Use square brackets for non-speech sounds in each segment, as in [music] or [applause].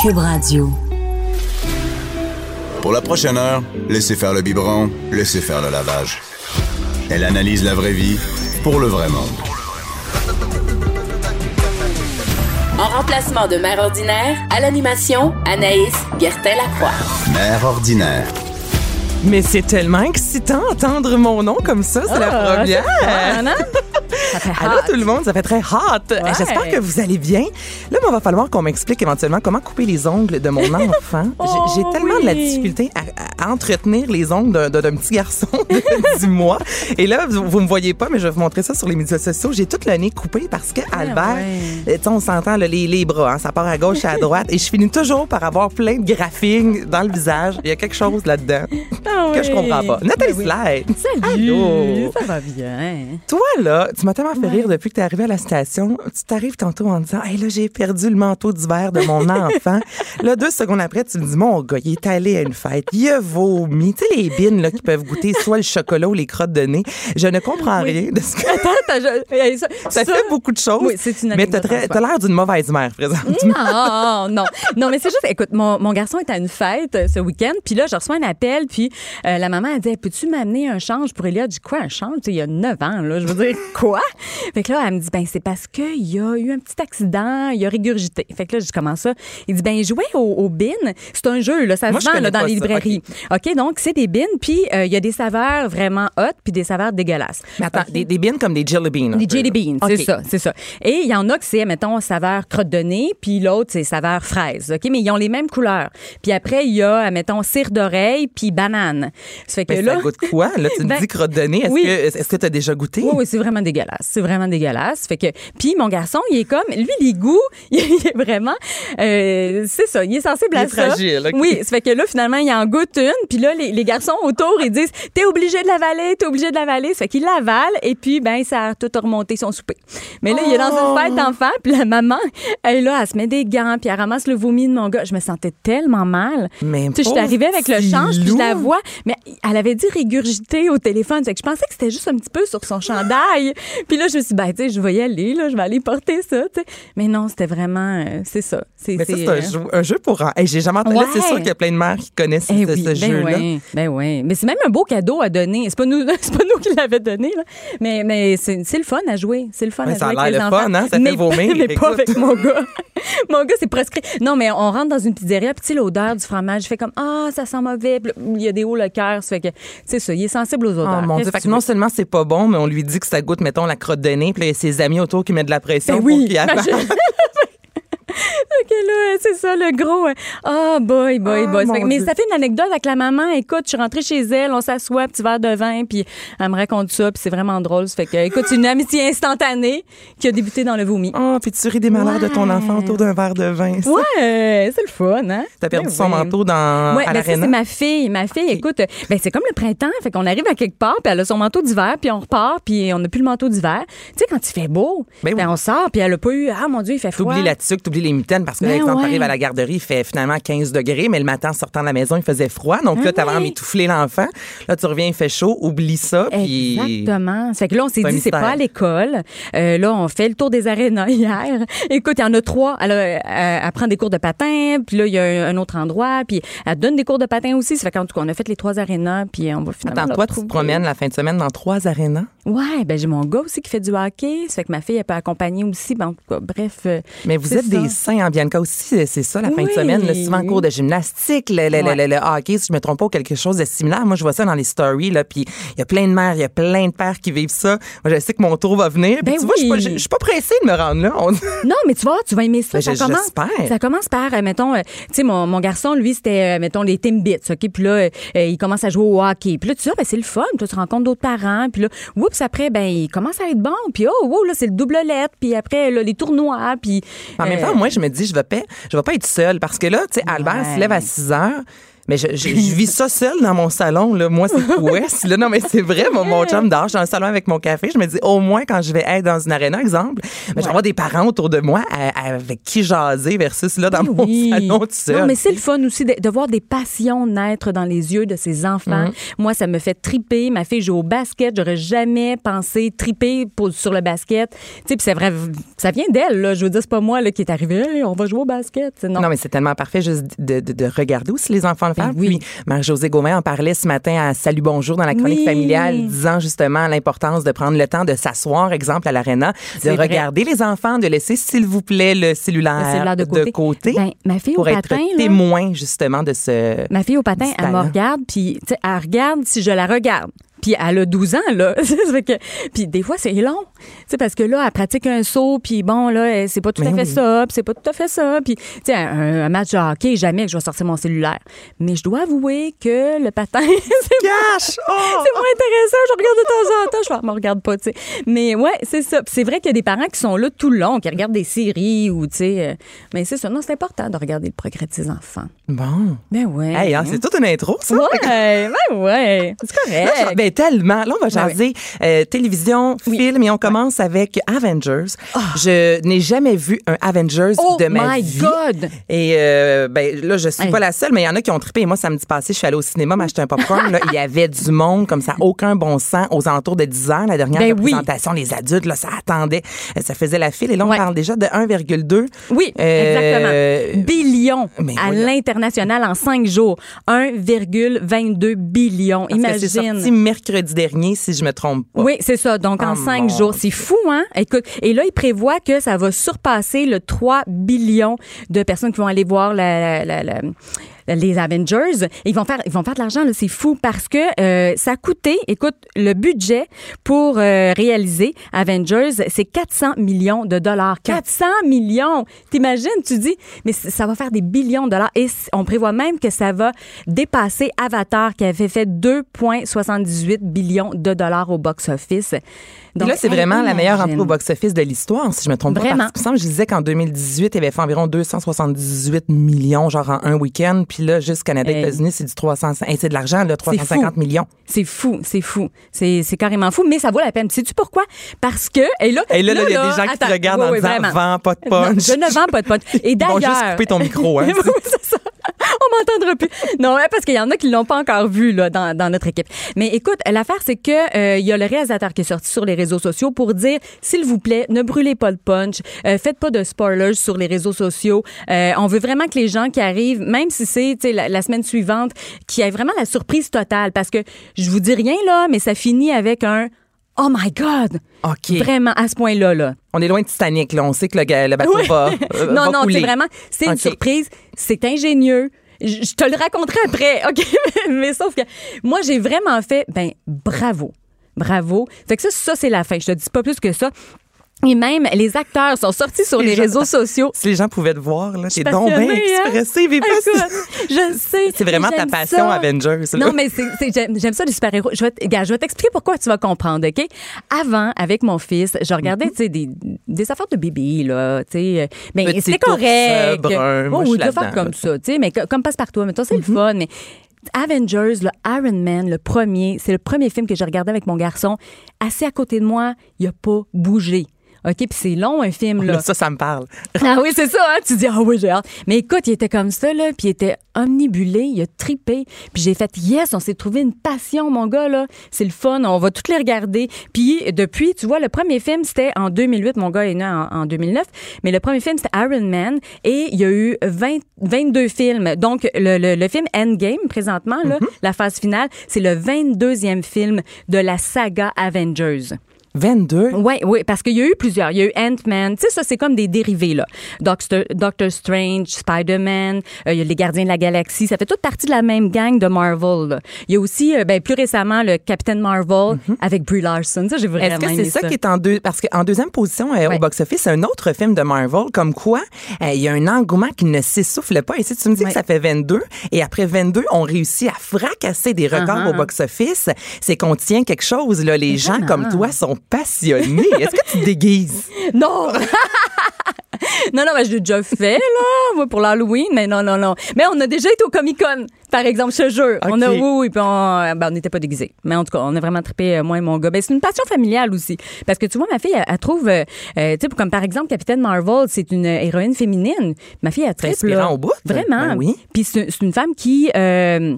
Cube Radio. Pour la prochaine heure, laissez faire le biberon, laissez faire le lavage. Elle analyse la vraie vie pour le vrai monde. En remplacement de Mère Ordinaire, à l'animation, Anaïs Gertin-Lacroix. Mère ordinaire. Mais c'est tellement excitant entendre mon nom comme ça, c'est la Ah, première. fun, hein? Ça fait Allô hot. tout le monde, ça fait très hot. Ouais. J'espère que vous allez bien. Là, il va falloir qu'on m'explique éventuellement comment couper les ongles de mon [laughs] enfant. J'ai- J'ai Oh, tellement de la difficulté à, à entretenir les ongles d'un- petit garçon [laughs] de 10 mois. Et là, vous, vous me voyez pas, mais je vais vous montrer ça sur les médias sociaux. J'ai tout le nez coupé parce que Albert, ouais. tu sais, on s'entend là, les, les bras, hein, ça part à gauche et à [laughs] droite, et je finis toujours par avoir plein de graphing dans le visage. Il y a quelque chose là-dedans Ah que je comprends pas. Nathalie Ben oui. Slide. Salut. Allô. Ça va bien? Toi, là, tu m'as tellement fait rire depuis que tu es arrivé à la station. Tu t'arrives tantôt en disant, hey, là, j'ai perdu le manteau d'hiver de mon [laughs] enfant. là, deux secondes après, tu me dis, mon gars, il est allé à une fête. Il a vomi. Tu sais, les bines, là, qui peuvent goûter soit le chocolat ou les crottes de nez. Je ne comprends rien de ce que. Attends, je- [laughs] hey, ça, Ça, fait beaucoup de choses. Oui, c'est une Mais t'as l'air d'une mauvaise mère, présentement. Non, non, non, mais c'est juste, écoute, mon, mon garçon est à une fête ce week-end, puis là, je reçois un appel, puis euh, la maman a dit, Hey, peux-tu m'amener un change? Pour Elia? Je dis, quoi, un change? Il y a 9 ans, là, je veux dire, [laughs] quoi? Fait que là, elle me dit, ben, c'est parce qu'il y a eu un petit accident, il a régurgité. Fait que là, je dis, comment ça? Il dit, ben, jouer au, au bin, c'est un jeu, là, ça Moi, se vend, là, dans les librairies. OK, donc, c'est des bins, puis euh, il y a des saveurs vraiment hot, puis des saveurs dégueulasses. Mais attends, des, des bines comme des jelly beans. Des jelly beans, c'est ça, c'est ça. Et il y en a que c'est, mettons, saveur crotte de nez, puis l'autre, c'est saveur fraise, OK? Mais ils ont les mêmes couleurs. Puis après, il y a, mettons, cire d'oreille, puis banane. Ça fait que Mais là... ça goûte quoi? Là, tu me [laughs] Ben, dis crotte de nez. Est-ce oui. que est-ce que tu as déjà goûté? Oui, oui, c'est vraiment dégueulasse. C'est vraiment dégueulasse. Fait que, puis mon garçon, il est comme, lui, les goûts, [laughs] il est vraiment, euh, c'est ça, il est sensible Il à est ça. fragile. Oui, ça fait que là, finalement, il en goûte une, puis là, les, les garçons autour, ils disent, t'es obligé de l'avaler, t'es obligé de l'avaler. Ça fait qu'il l'avale, et puis, ben, ça a tout remonté son souper. Mais là, il est dans Oh! une fête d'enfants, puis la maman, elle, là, elle se met des gants, puis elle ramasse le vomi de mon gars. Je me sentais tellement mal. Mais Tu sais, je suis arrivée avec le change, puis je la loup. Mais elle avait dit régurgiter au téléphone. Fait que je pensais que c'était juste un petit peu sur son chandail. [laughs] Puis là, je me suis dit, ben, tu sais, je vais y aller, là, je vais aller porter ça, tu sais. Mais non, c'était vraiment, euh, c'est ça. C'est, Mais ça, c'est, c'est un euh, jeu, un jeu pour. Hey, J'ai jamais entendu. Là, c'est sûr qu'il y a plein de mères qui connaissent eh ce, oui, ce ben jeu-là. oui, ben oui. Mais c'est même un beau cadeau à donner. C'est pas nous, [laughs] c'est pas nous qui l'avons donné, là. Mais, mais c'est, c'est le fun à jouer. C'est le fun Ouais, à ça a jouer avec l'air le fun, hein? Ça fait mais, vomir, [laughs] Mais pas avec mon gars. [laughs] mon gars, c'est prescrit. Non, mais on rentre dans une pizzeria, puis tu sais, l'odeur du fromage, je fais comme, ah, ça sent mauvais. Puis il y a des hauts le cœur. Ça fait que, c'est ça, il est sensible aux odeurs. Oh mon Qu'est-ce Dieu. Fait que que tu non seulement c'est pas bon, mais on lui dit que ça goûte, mettons, la crotte de nez, puis là, il y a ses amis autour qui mettent de la pression Ben pour oui, qu'il [laughs] là, c'est ça, le gros. euh, Ah, boy, boy, Ah, boy. Fait- mais Dieu. ça fait une anecdote avec la maman. Écoute, je suis rentrée chez elle, on s'assoit, petit verre de vin, puis elle me raconte ça, puis c'est vraiment drôle. Ça fait que, écoute, c'est une amitié instantanée qui a débuté dans le vomi. Oh, puis tu ris des malheurs de ton enfant autour d'un verre de vin. ça. Ouais, c'est le fun, hein? T'as perdu Ben son manteau dans, Ouais, à ben ça, c'est ma fille. Ma fille, écoute, ben c'est comme le printemps. Fait qu'on arrive à quelque part, puis elle a son manteau d'hiver, puis on repart, puis on n'a plus le manteau d'hiver. Tu sais, quand il fait beau, Ben ben on sort, puis elle a pas eu, ah mon Dieu, il fait froid. T'oublies la tuque, t'oublies les mitaines parce que, Ben exemple, ouais. t'arrives à la garderie, il fait finalement 15 degrés, mais le matin, en sortant de la maison, il faisait froid. Donc là, t'avais Ah envie d'étouffer l'enfant. Là, tu reviens, il fait chaud, oublie ça. Puis... Exactement. Ça fait que là, on s'est dit, c'est pas à l'école. Euh, là, on fait le tour des arénas [laughs] hier. Écoute, il y en a trois. Elle, a- elle, elle prend des cours de patin, puis là, il y a un, autre endroit, puis elle donne des cours de patin aussi. Ça fait qu'en tout cas, on a fait les trois arénas, puis on va finalement. Attends, toi, tu te promènes la fin de semaine dans trois arénas? Ouais, ben j'ai mon gars aussi qui fait du hockey. Ça fait que ma fille, elle peut accompagner aussi. Ben, en tout cas, bref. euh, Mais vous êtes des saints en Bianca aussi, c'est ça, la fin de semaine. Là, souvent, cours de gymnastique, le, le, le- Ouais. le- le hockey, si je me trompe pas, ou quelque chose de similaire. Moi, je vois ça dans les stories, là, puis il y a plein de mères, il y a plein de pères qui vivent ça. Moi, je sais que mon tour va venir. Ben tu vois, je suis pas- pressée de me rendre là. On- [laughs] Non, mais tu vois, tu vas aimer ça. Ben, ça, je- commence, ça commence par, euh, mettons, euh, tu sais, mon, mon garçon, lui, c'était, euh, mettons, les Timbits, OK? Puis là, euh, euh, il commence à jouer au hockey. Puis là, tu sais, ah, ben, c'est le fun. Tu rencontres d'autres parents. Puis là, oups, puis après, ben, il commence à être bon. Puis, oh, oh, là, c'est le double lettre. Puis après, là, les tournois. Puis. En même euh, temps, moi, je me dis, je vais pas, je vais pas être seule parce que là, tu sais, Albert se lève à 6 heures. Mais je, je- je vis ça seul dans mon salon. Là. Moi, c'est [laughs] West. Là. Non, mais c'est vrai, mon, mon chum dort. Je suis dans le salon avec mon café. Je me dis, au moins, quand je vais être dans une arena, exemple, mais je vais avoir des parents autour de moi à- avec qui jaser versus là, dans mon salon tout seul. Non, mais c'est le fun aussi de, de voir des passions naître dans les yeux de ses enfants. Mhm. Moi, ça me fait triper. Ma fille joue au basket. J'aurais jamais pensé triper pour, sur le basket. Tu sais, puis c'est vrai, ça vient d'elle. Je veux dire, c'est pas moi là, qui est arrivé. Hey, on va jouer au basket. Non. Non, mais c'est tellement parfait juste de, de- de regarder aussi les enfants le oui. Puis Marie-Josée Gauvin en parlait ce matin à Salut Bonjour dans la chronique Oui. familiale, disant justement l'importance de prendre le temps de s'asseoir, exemple, à l'aréna, de vrai. regarder les enfants, de laisser, s'il vous plaît, le cellulaire, Le cellulaire de côté. Ben, ma fille au pour être patin, là- témoin justement de ce... Ma fille au patin, elle me regarde, puis tu sais, elle regarde si je la regarde. Puis elle a 12 ans, là. [laughs] Puis des fois, c'est long. Tu sais, parce que là, elle pratique un saut, puis bon, là, c'est pas tout à fait oui. ça, puis c'est pas tout à fait ça. Puis, tu sais, un, un match de hockey, jamais que je vais sortir mon cellulaire. Mais je dois avouer que le patin, [laughs] c'est Cache! [laughs] Oh! c'est moins intéressant. Je regarde de temps en temps. Je fais, me regarde pas, tu sais. Mais ouais, c'est ça. C'est vrai qu'il y a des parents qui sont là tout le long, qui regardent des séries ou, tu sais. euh, mais c'est ça. Non, c'est important de regarder le progrès de ses enfants. Bon. Ben ouais. Hey, hein, c'est toute une intro, ça. Ouais, ben ouais. C'est Là, correct. je- ben, tellement. Là, on va Ben jaser euh, télévision, film, et on commence avec Avengers. Je n'ai jamais vu un Avengers Ah. Oh de ma my vie. God! Et euh, ben, là, je suis Hey. pas la seule, mais il y en a qui ont trippé. Et moi, samedi passé, je suis allée au cinéma m'acheter un popcorn. là. Il y avait du monde comme ça, aucun bon sens, aux alentours de 10 heures. La dernière Ben représentation, les adultes, là, ça attendait. Euh, Ça faisait la file. Et là, on Ouais. parle déjà de 1,2. Oui, Euh, exactement. Billion mais à l'international en cinq jours. 1,22 billion. Imagine. Mercredi dernier, si je me trompe pas. Oui, c'est ça. Donc, en Oh, cinq jours. C'est fou, hein? Écoute, et là, il prévoit que ça va surpasser le 3 billions de personnes qui vont aller voir la- la- la- les Avengers. Et ils vont faire, ils vont faire de l'argent, là. C'est fou parce que euh, ça a coûté, écoute, le budget pour euh, réaliser Avengers, c'est 400 millions de dollars. 400 millions! T'imagines, tu dis, mais ça va faire des billions de dollars. Et on prévoit même que ça va dépasser Avatar qui avait fait 2,78 billions de dollars au box-office. Et là, c'est vraiment la meilleure entrée au box-office de l'histoire, si je me trompe pas. Vraiment. Parce semble, je disais qu'en 2018, il avait fait environ 278 millions, genre en un week-end. Puis là, juste Canada, Hey. États-Unis, c'est du 300, hey, c'est de l'argent, là, 350 fou. millions. C'est fou, c'est fou. C'est c'est carrément fou, mais ça vaut la peine. Sais-tu pourquoi? Parce que, et là, Et là, il y a des gens qui te regardent oui, en disant, vends pas de Non, punch. je ne vends pas de punch. Et Ils vont d'ailleurs. juste couper ton micro, hein. [laughs] oui, c'est ça. On m'entendra plus. Non, parce qu'il y en a qui l'ont pas encore vu là, dans, dans notre équipe. Mais écoute, l'affaire, c'est que euh, il y a le réalisateur qui est sorti sur les réseaux sociaux pour dire, s'il vous plaît, ne brûlez pas le punch, euh, faites pas de spoilers sur les réseaux sociaux. Euh, on veut vraiment que les gens qui arrivent, même si c'est la, la semaine suivante, qu'il y ait vraiment la surprise totale. Parce que je vous dis rien là, mais ça finit avec un Oh my God! OK. Vraiment, à ce point-là, là. On est loin de Titanic, là. On sait que le, le bateau Oui. va, [laughs] euh, non, va non, c'est vraiment, c'est une surprise, c'est ingénieux. Je te le raconterai après, [laughs] OK? Mais sauf que moi, j'ai vraiment fait, ben, bravo. Bravo. Fait que ça, ça c'est la fin. Je te dis pas plus que ça. Et même, les acteurs sont sortis sur les Les gens- réseaux [laughs] sociaux. Si les gens pouvaient te voir, là, t'es donc bien hein? expressive et Écoute, je sais. C'est vraiment ta passion, ça. Avengers. là. Non, mais j'aime, ça, les super-héros. Je vais, t'expliquer pourquoi tu vas comprendre, OK? Avant, avec mon fils, je regardais, Mhm. tu sais, des, des affaires de bébé, là, tu sais. euh, Mais c'était correct. brun. Moi, Oh, oui, des affaires comme ça, tu sais, mais co- comme passe-partout. Mais toi, c'est le fun, mais... Avengers, le Iron Man, le premier, c'est le premier film que j'ai regardé avec mon garçon. Assis à côté de moi, il a pas bougé. OK, puis c'est long un film là. [laughs] Ça, ça me parle. [laughs] Ah oui, c'est ça, hein? Tu dis, ah oui, j'ai hâte. Mais écoute, il était comme ça, là, puis il était omnibulé, il a tripé. Puis j'ai fait, yes, on s'est trouvé une passion, mon gars, là. C'est le fun, on va toutes les regarder. Puis depuis, tu vois, le premier film, c'était en 2008. Mon gars est né en, en 2009. Mais le premier film, c'était Iron Man. Et il y a eu 20 22 films. Donc, le, le, le film Endgame, présentement, là, la phase finale, c'est le 22e film de la saga Avengers. 22? Oui, oui, parce qu'il y a eu plusieurs. Il y a eu Ant-Man. Tu sais, ça, c'est comme des dérivés, là. Doctor, Doctor Strange, Spider-Man, euh, il y a les Gardiens de la Galaxie. Ça fait toute partie de la même gang de Marvel. là. Il y a aussi, euh, ben, plus récemment, le Captain Marvel avec Brie Larson. Ça, j'ai vraiment Est-ce que c'est ça, qui est en deux parce qu'en deuxième position euh, Ouais. au box-office, c'est un autre film de Marvel comme quoi euh, il y a un engouement qui ne s'essouffle pas. Et si tu me dis Ouais. que ça fait 22 et après 22, on réussit à fracasser des records Uh-huh. au box-office, c'est qu'on tient quelque chose là. Les gens comme toi sont passionnés. Est-ce que tu te déguises? [laughs] [laughs] Non! non, non, ben, je l'ai déjà fait, là, moi, pour l'Halloween, mais non, non, non. Mais on a déjà été au Comic-Con, par exemple, je te jure. On a, oui, oui, puis on ben, on n'était pas déguisés. Mais en tout cas, on a vraiment trippé, euh, moi et mon gars. Ben, c'est une passion familiale aussi. Parce que, tu vois, ma fille, elle, elle trouve, euh, euh, tu sais, comme par exemple, Capitaine Marvel, c'est une héroïne féminine. Ma fille, elle trippe, inspirant au bout. Vraiment. Ben oui. Puis c'est c'est une femme qui... euh,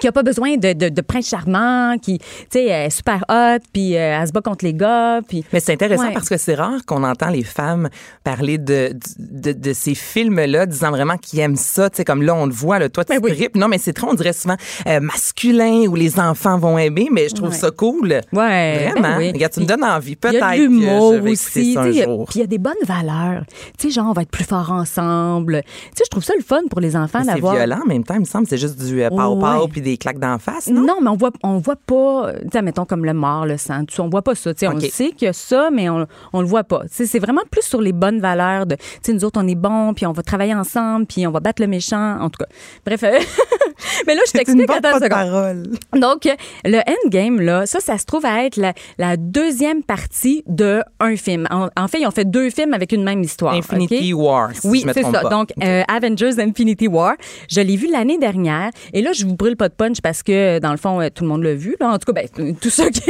qui a pas besoin de, de, de prince charmant, qui, tu sais, est super hot, puis euh, elle se bat contre les gars, puis... Mais c'est intéressant Ouais. parce que c'est rare qu'on entend les femmes parler de, de, de ces films-là, disant vraiment qu'ils aiment ça. Tu sais, comme là, on le voit, là, toi, tu Ben oui. Non, mais c'est très, on dirait souvent euh, masculin ou les enfants vont aimer, mais je trouve Ouais. ça cool. Ouais, Vraiment. ben oui. Regarde, tu me donnes envie. Il y Peut-être a que je vais aussi. ça un tu sais, il y a- jour. Puis il y a des bonnes valeurs. Tu sais, genre, on va être plus fort ensemble. Tu sais, je trouve ça le fun pour les enfants Mais C'est d'avoir. violent en même temps, il me semble. C'est juste du euh, pow-pow Ouais. puis des claques d'en face, non? Non, mais on voit, on voit pas, mettons comme le mort, le sang, tout ça, on voit pas ça. Tu sais, OK. On sait qu'il y a ça, mais on, on le voit pas. Tu sais, C'est vraiment plus sur les bonnes valeurs de, tu sais, nous autres, on est bons, puis on va travailler ensemble, puis on va battre le méchant. En tout cas, bref. euh, [laughs] mais là, je t'explique, attends une parole. Donc, le endgame, là, ça, ça se trouve à être la, la deuxième partie de un film. En, en fait, ils ont fait deux films avec une même histoire. Infinity OK? War, si oui, c'est ça. pas. Donc, euh, Avengers Infinity War, je l'ai vu l'année dernière. Et là, je vous brûle pas punch parce que, dans le fond, euh, tout le monde l'a vu. Là. En tout cas, ben, [laughs] tous ceux qui,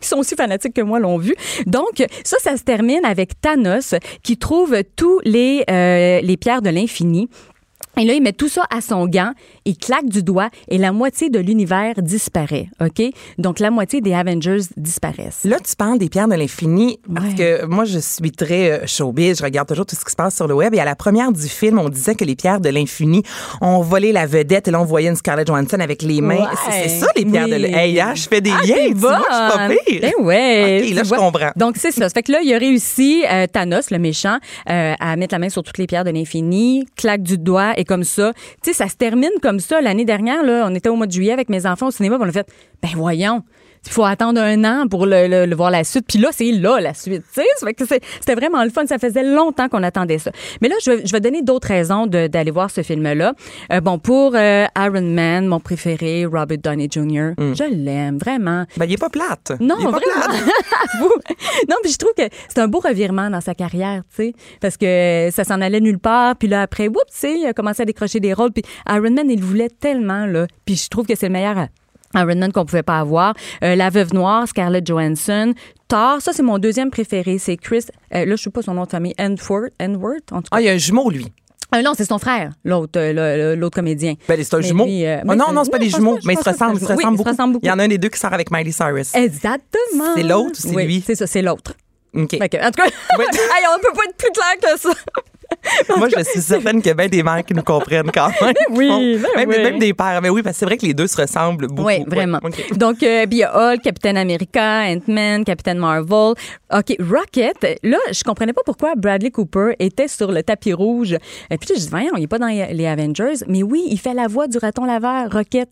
qui sont aussi fanatiques que moi l'ont vu. Donc, ça, ça se termine avec Thanos qui trouve tous les, euh, les pierres de l'infini. Et là, il met tout ça à son gant, il claque du doigt et la moitié de l'univers disparaît. OK? Donc, la moitié des Avengers disparaissent. Là, tu parles des pierres de l'infini parce que moi, je suis très euh, showbiz. Je regarde toujours tout ce qui se passe sur le web. Et à la première du film, on disait que les pierres de l'infini ont volé la vedette. Et là, on voyait une Scarlett Johansson avec les mains. Ouais. C'est ça, les pierres de l'infini. Hey, hein, je fais des Ah, liens. vois, je suis pas pire. Ben ouais. OK, là, je comprends. Donc, c'est ça. Ça fait que là, il a réussi, euh, Thanos, le méchant, euh, à mettre la main sur toutes les pierres de l'infini, claque du doigt et comme ça. Tu sais, ça se termine comme ça. L'année dernière, là, on était au mois de juillet avec mes enfants au cinéma, on a fait, ben voyons. Il faut attendre un an pour le, le- le voir la suite. Puis là, c'est là la suite. C'était vraiment le fun. Ça faisait longtemps qu'on attendait ça. Mais là, je vais, je vais donner d'autres raisons d'aller voir ce film-là. Euh, bon, pour euh, Iron Man, mon préféré, Robert Downey Jr., je l'aime vraiment. Ben, il est pas plate. Non, il est pas vraiment. plate. [laughs] Non, puis je trouve que c'est un beau revirement dans sa carrière, tu sais, parce que ça s'en allait nulle part, puis là après, oups, tu sais, il a commencé à décrocher des rôles, puis Iron Man, il voulait tellement là, puis je trouve que c'est le meilleur Iron qu'on pouvait pas avoir. Euh, la Veuve Noire, Scarlett Johansson. Thor, ça c'est mon deuxième préféré, c'est Chris. euh, là, je sais pas son nom de famille, Enworth, Enworth en tout cas. Ah, il y a un jumeau, lui. Euh, non, c'est son frère, l'autre, euh, l'autre comédien. Ben, c'est un Mais jumeau. lui, euh, Ah, non, non, c'est pas des jumeaux, mais ils se ressemblent. Oui, se beaucoup. Il y en a un des deux qui sort avec Miley Cyrus. Exactement. C'est l'autre c'est Oui, lui? C'est ça, c'est l'autre. OK. En tout cas, Oui. [laughs] hey, on peut pas être plus clair que ça. [laughs] Moi, je suis certaine qu'il y a bien des mères qui nous comprennent quand même. oui, Bon, ben même, oui. même des pères. Mais oui, parce que c'est vrai que les deux se ressemblent beaucoup. Oui, Ouais, vraiment. Donc, euh, il y a Hulk, Captain America, Ant-Man, Captain Marvel. OK, Rocket. Là, je comprenais pas pourquoi Bradley Cooper était sur le tapis rouge. Et puis, je dis, voyons, il est pas dans les Avengers. Mais oui, il fait la voix du raton laveur, Rocket.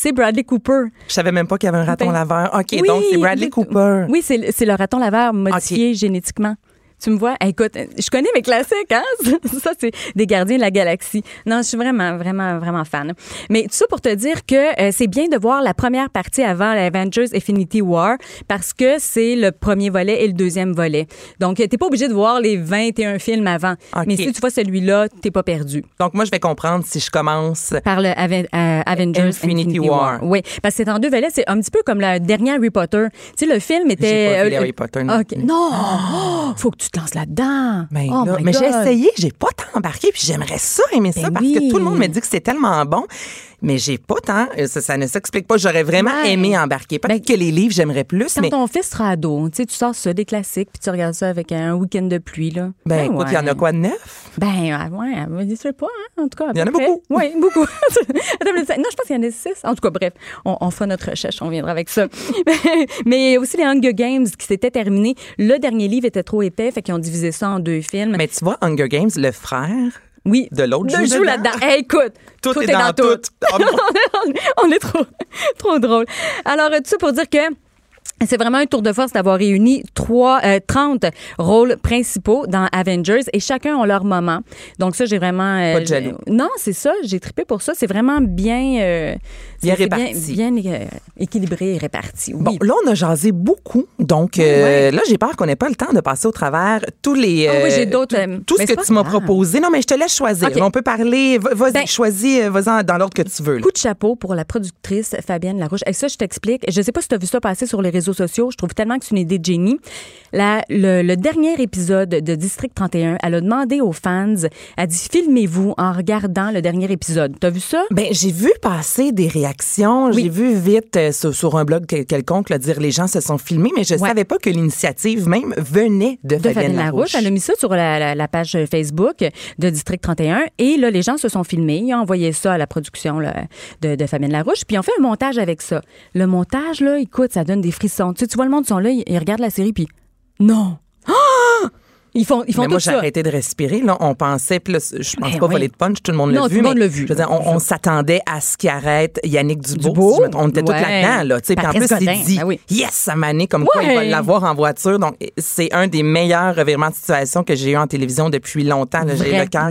C'est Bradley Cooper. Je savais même pas qu'il y avait un raton Ben, laveur. OK, Oui, donc c'est Bradley Cooper. Oui, c'est le- c'est le raton laveur modifié génétiquement. Tu me vois? Écoute, je connais mes classiques, hein? [laughs] Ça, c'est des gardiens de la galaxie. Non, je suis vraiment, vraiment, vraiment fan. Mais tout ça pour te dire que euh, c'est bien de voir la première partie avant l'Avengers Infinity War parce que c'est le premier volet et le deuxième volet. Donc, t'es pas obligé de voir les 21 films avant. Mais si tu vois celui-là, t'es pas perdu. Donc, moi, je vais comprendre si je commence. Par le Aven- euh, Avengers Infinity Infinity, War. War. Oui, parce que c'est en deux volets. C'est un petit peu comme le dernier Harry Potter. Tu sais, le film était. J'ai pas vu euh, Harry Potter, non. Non! Oh, [gasps] faut que tu te lances là-dedans. Ben oh là, mais j'ai essayé, j'ai pas tant embarqué, puis j'aimerais ça aimer ça Ben parce oui. que tout le monde me dit que c'est tellement bon, mais j'ai pas tant. euh, Ça, ça ne s'explique pas. J'aurais vraiment Ouais. aimé embarquer. Peut-être que les livres, j'aimerais plus, Quand mais ton fils sera ado, tu sais, tu sors ça des classiques, puis tu regardes ça avec un week-end de pluie, là. ben, écoute, il y en a quoi de neuf? Ben, ouais, ouais, je sais pas, hein. en tout cas. Il y en a beaucoup. Oui, beaucoup. [laughs] Non, je pense qu'il y en a six. En tout cas, bref, on, on fera notre recherche, on viendra avec ça. [laughs] mais aussi les Hunger Games qui s'étaient terminés. Le dernier livre était trop épais, fait qu'ils ont divisé ça en deux films. Mais tu vois, Hunger Games, le frère oui. de l'autre joue joue dedans. là-dedans. [laughs] Hey, écoute, Tout est dans tout. Oh mon- [laughs] on est trop, trop drôle. Alors, tout ça pour dire que c'est vraiment un tour de force d'avoir réuni trois, euh, 30 rôles principaux dans Avengers et chacun ont leur moment. Donc ça, j'ai vraiment... euh, Pas de jaloux. Non, c'est ça. J'ai trippé pour ça. C'est vraiment bien... euh, Bien réparti. Bien, euh, équilibré et réparti. Oui. Bon, là, on a jasé beaucoup. Donc, Ouais. là, j'ai peur qu'on n'ait pas le temps de passer au travers tous les. Ah oui, j'ai d'autres, tout- Tout ce que tu m'as proposé. Non, mais je te laisse choisir. On peut parler. Va- Vas-y, Ben- choisis, vas-en dans l'ordre que tu veux. là. Coup de chapeau pour la productrice Fabienne Larouche. Et ça, je t'explique. Je sais pas si tu as vu ça passer sur les réseaux sociaux. Je trouve tellement que c'est une idée de génie. La- le, le dernier épisode de District 31, elle a demandé aux fans, elle dit filmez-vous en regardant le dernier épisode. T'as vu ça? Ben, j'ai vu passer des réactions. Oui. J'ai vu vite euh, sur, sur un blog quel- quelconque là, dire les gens se sont filmés, mais je Ouais. savais pas que l'initiative même venait de, de Fabienne Fabienne Larouche. Larouche. Elle a mis ça sur la, la- la page Facebook de District 31. Et là, les gens se sont filmés. Ils ont envoyé ça à la production là, de, de Fabienne Larouche. Puis ils ont fait un montage avec ça. Le montage, là, écoute, ça donne des frissons. Tu, sais, tu vois, le monde sont là, ils, ils regardent la série, puis non. Ah! [gasps] Ils font, ils font Mais tout moi, j'ai arrêté de respirer. Là, on pensait, puis là, je pense Ben pas oui. voler de punch, tout le monde l'a tout vu. le monde l'a vu. Je veux dire, on, on s'attendait à ce qu'il arrête Yannick si trompe. on était tous Ouais. là-dedans, là. tu sais. Puis en plus, Godin, il dit, ben oui. yes, ça m'a né comme quoi il va Ouais. l'avoir en voiture. Donc, c'est un des meilleurs revirements de situation que j'ai eu en télévision depuis longtemps. là. J'ai le cœur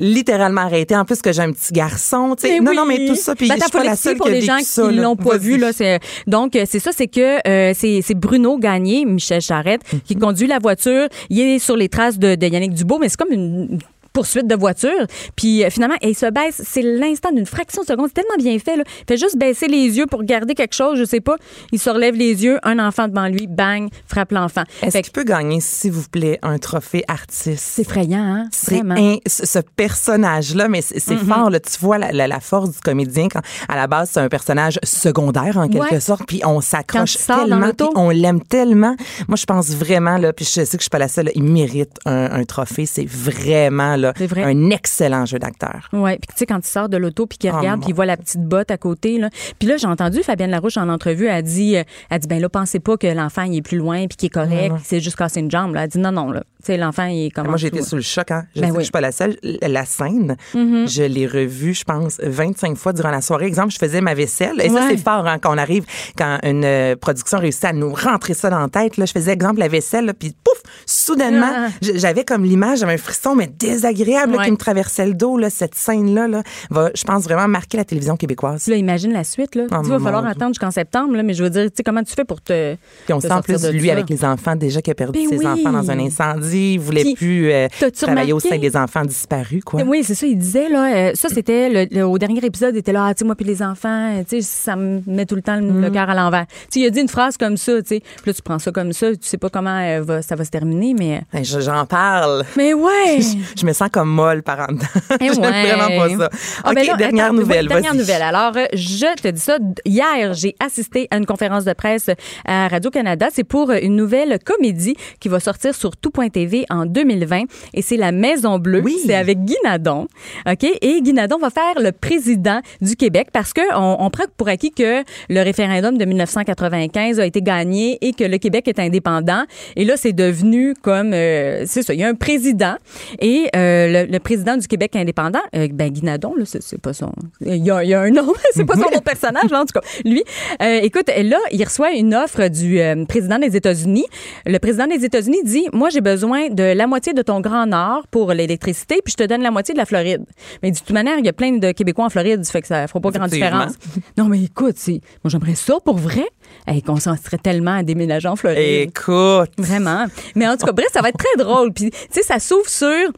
littéralement arrêté. En plus que j'ai un petit garçon, tu sais. Non, oui. non, mais tout ça, puis Ben, je suis pas la seule pour les gens ça, qui l'ont pas vu là, c'est donc euh, c'est ça, c'est que euh, c'est c'est Bruno Gagné, Michel Charrette, qui Mhm. conduit la voiture. Il est sur les traces de, de Yannick Dubois, mais c'est comme une poursuite de voiture. Puis euh, finalement, il se baisse. C'est l'instant d'une fraction de seconde. C'est tellement bien fait. Là. Il fait juste baisser les yeux pour regarder quelque chose, je sais pas. Il se relève les yeux, un enfant devant lui, bang, frappe l'enfant. Est-ce qu'il peut gagner, s'il vous plaît, un trophée artiste? c'est effrayant, hein? C'est Vraiment. ce personnage-là, mais c'est c'est fort. Là, tu vois la, la- la force du comédien quand à la base c'est un personnage secondaire en quelque Ouais. sorte, puis on s'accroche tellement, puis on l'aime tellement. Moi, je pense vraiment là, puis je sais que je suis pas la seule. là, il mérite un, un trophée. C'est vraiment là C'est vrai. un excellent jeu d'acteur. Ouais, puis tu sais quand il sort de l'auto puis qu'il Oh, regarde mon puis il voit la petite botte à côté là. Puis là j'ai entendu Fabienne Larouche en entrevue elle dit euh, elle dit ben là pensez pas que l'enfant il est plus loin puis qu'il est correct, s'est juste cassé une jambe là. Elle dit non non là. Tu sais l'enfant il est comme Moi, dessous. sous le choc. Hein. Je Ben sais que oui. je suis pas la seule. La scène, Mm-hmm. je l'ai revue, je pense, 25 fois durant la soirée. Exemple, je faisais ma vaisselle. Et ça, c'est fort hein, quand on arrive, quand une euh, production réussit à nous rentrer ça dans la tête. Là, je faisais, exemple, la vaisselle, là, puis pouf, soudainement, Ah. j'avais comme l'image, j'avais un frisson, mais désagréable là, Ouais. qui me traversait le dos. Là, cette scène-là là, va, je pense, vraiment marquer la télévision québécoise. Là, imagine la suite là. Oh, tu vas falloir Dieu. attendre jusqu'en septembre là, mais je veux dire tu sais comment tu fais pour te Puis on te sent sortir plus de lui ça? avec les enfants déjà qui a perdu Ben ses oui. enfants dans un incendie. Il voulait Puis, plus euh, travailler au sein des enfants disparus. Quoi. Oui, c'est ça. Il disait, là, euh, ça, c'était le, le- au dernier épisode, il était là, ah, tu sais, moi, puis les enfants, euh, tu sais, ça me met tout le temps le, Mm. le cœur à l'envers. Tu il a dit une phrase comme ça, tu sais. Puis là, tu prends ça comme ça, tu sais pas comment euh, va- ça va se terminer, mais. Ben, je- J'en parle. Mais ouais! [laughs] Je me sens comme molle par en dedans. Eh [laughs] J'aime ouais. vraiment pas ça. Ah, OK, ben là, dernière attends, nouvelle. oui, dernière nouvelle. Alors, euh, je te dis ça. Hier, j'ai assisté à une conférence de presse à Radio-Canada. C'est pour une nouvelle comédie qui va sortir sur tout.tv en 2020. Et c'est La Maison Bleue. Oui. C'est avec Guy Nadon. OK? Et Guy Nadon va faire le président du Québec parce que on, on prend pour acquis que le référendum de 1995 a été gagné et que le Québec est indépendant. Et là, c'est devenu comme, euh, c'est ça, il y a un président et euh, le, le président du Québec indépendant, euh, ben Guy Nadon, là, c'est, pas son, il y a, il y a un nom, [laughs] c'est pas son autre personnage, là, en tout cas. Lui, euh, écoute, là, il reçoit une offre du euh, président des États-Unis. Le président des États-Unis dit, moi, j'ai besoin de la moitié de ton Grand Nord pour l'électricité, puis je te donne la moitié de la Floride. Mais de toute manière, il y a plein de Québécois en Floride, ça fait que ça fera pas grande différence. Non, mais écoute, moi, j'aimerais ça pour vrai. Hey, qu'on s'en serait tellement à déménager en Floride. Écoute. Vraiment. Mais en tout cas, bref, ça va être très drôle. Puis, tu sais, ça s'ouvre sur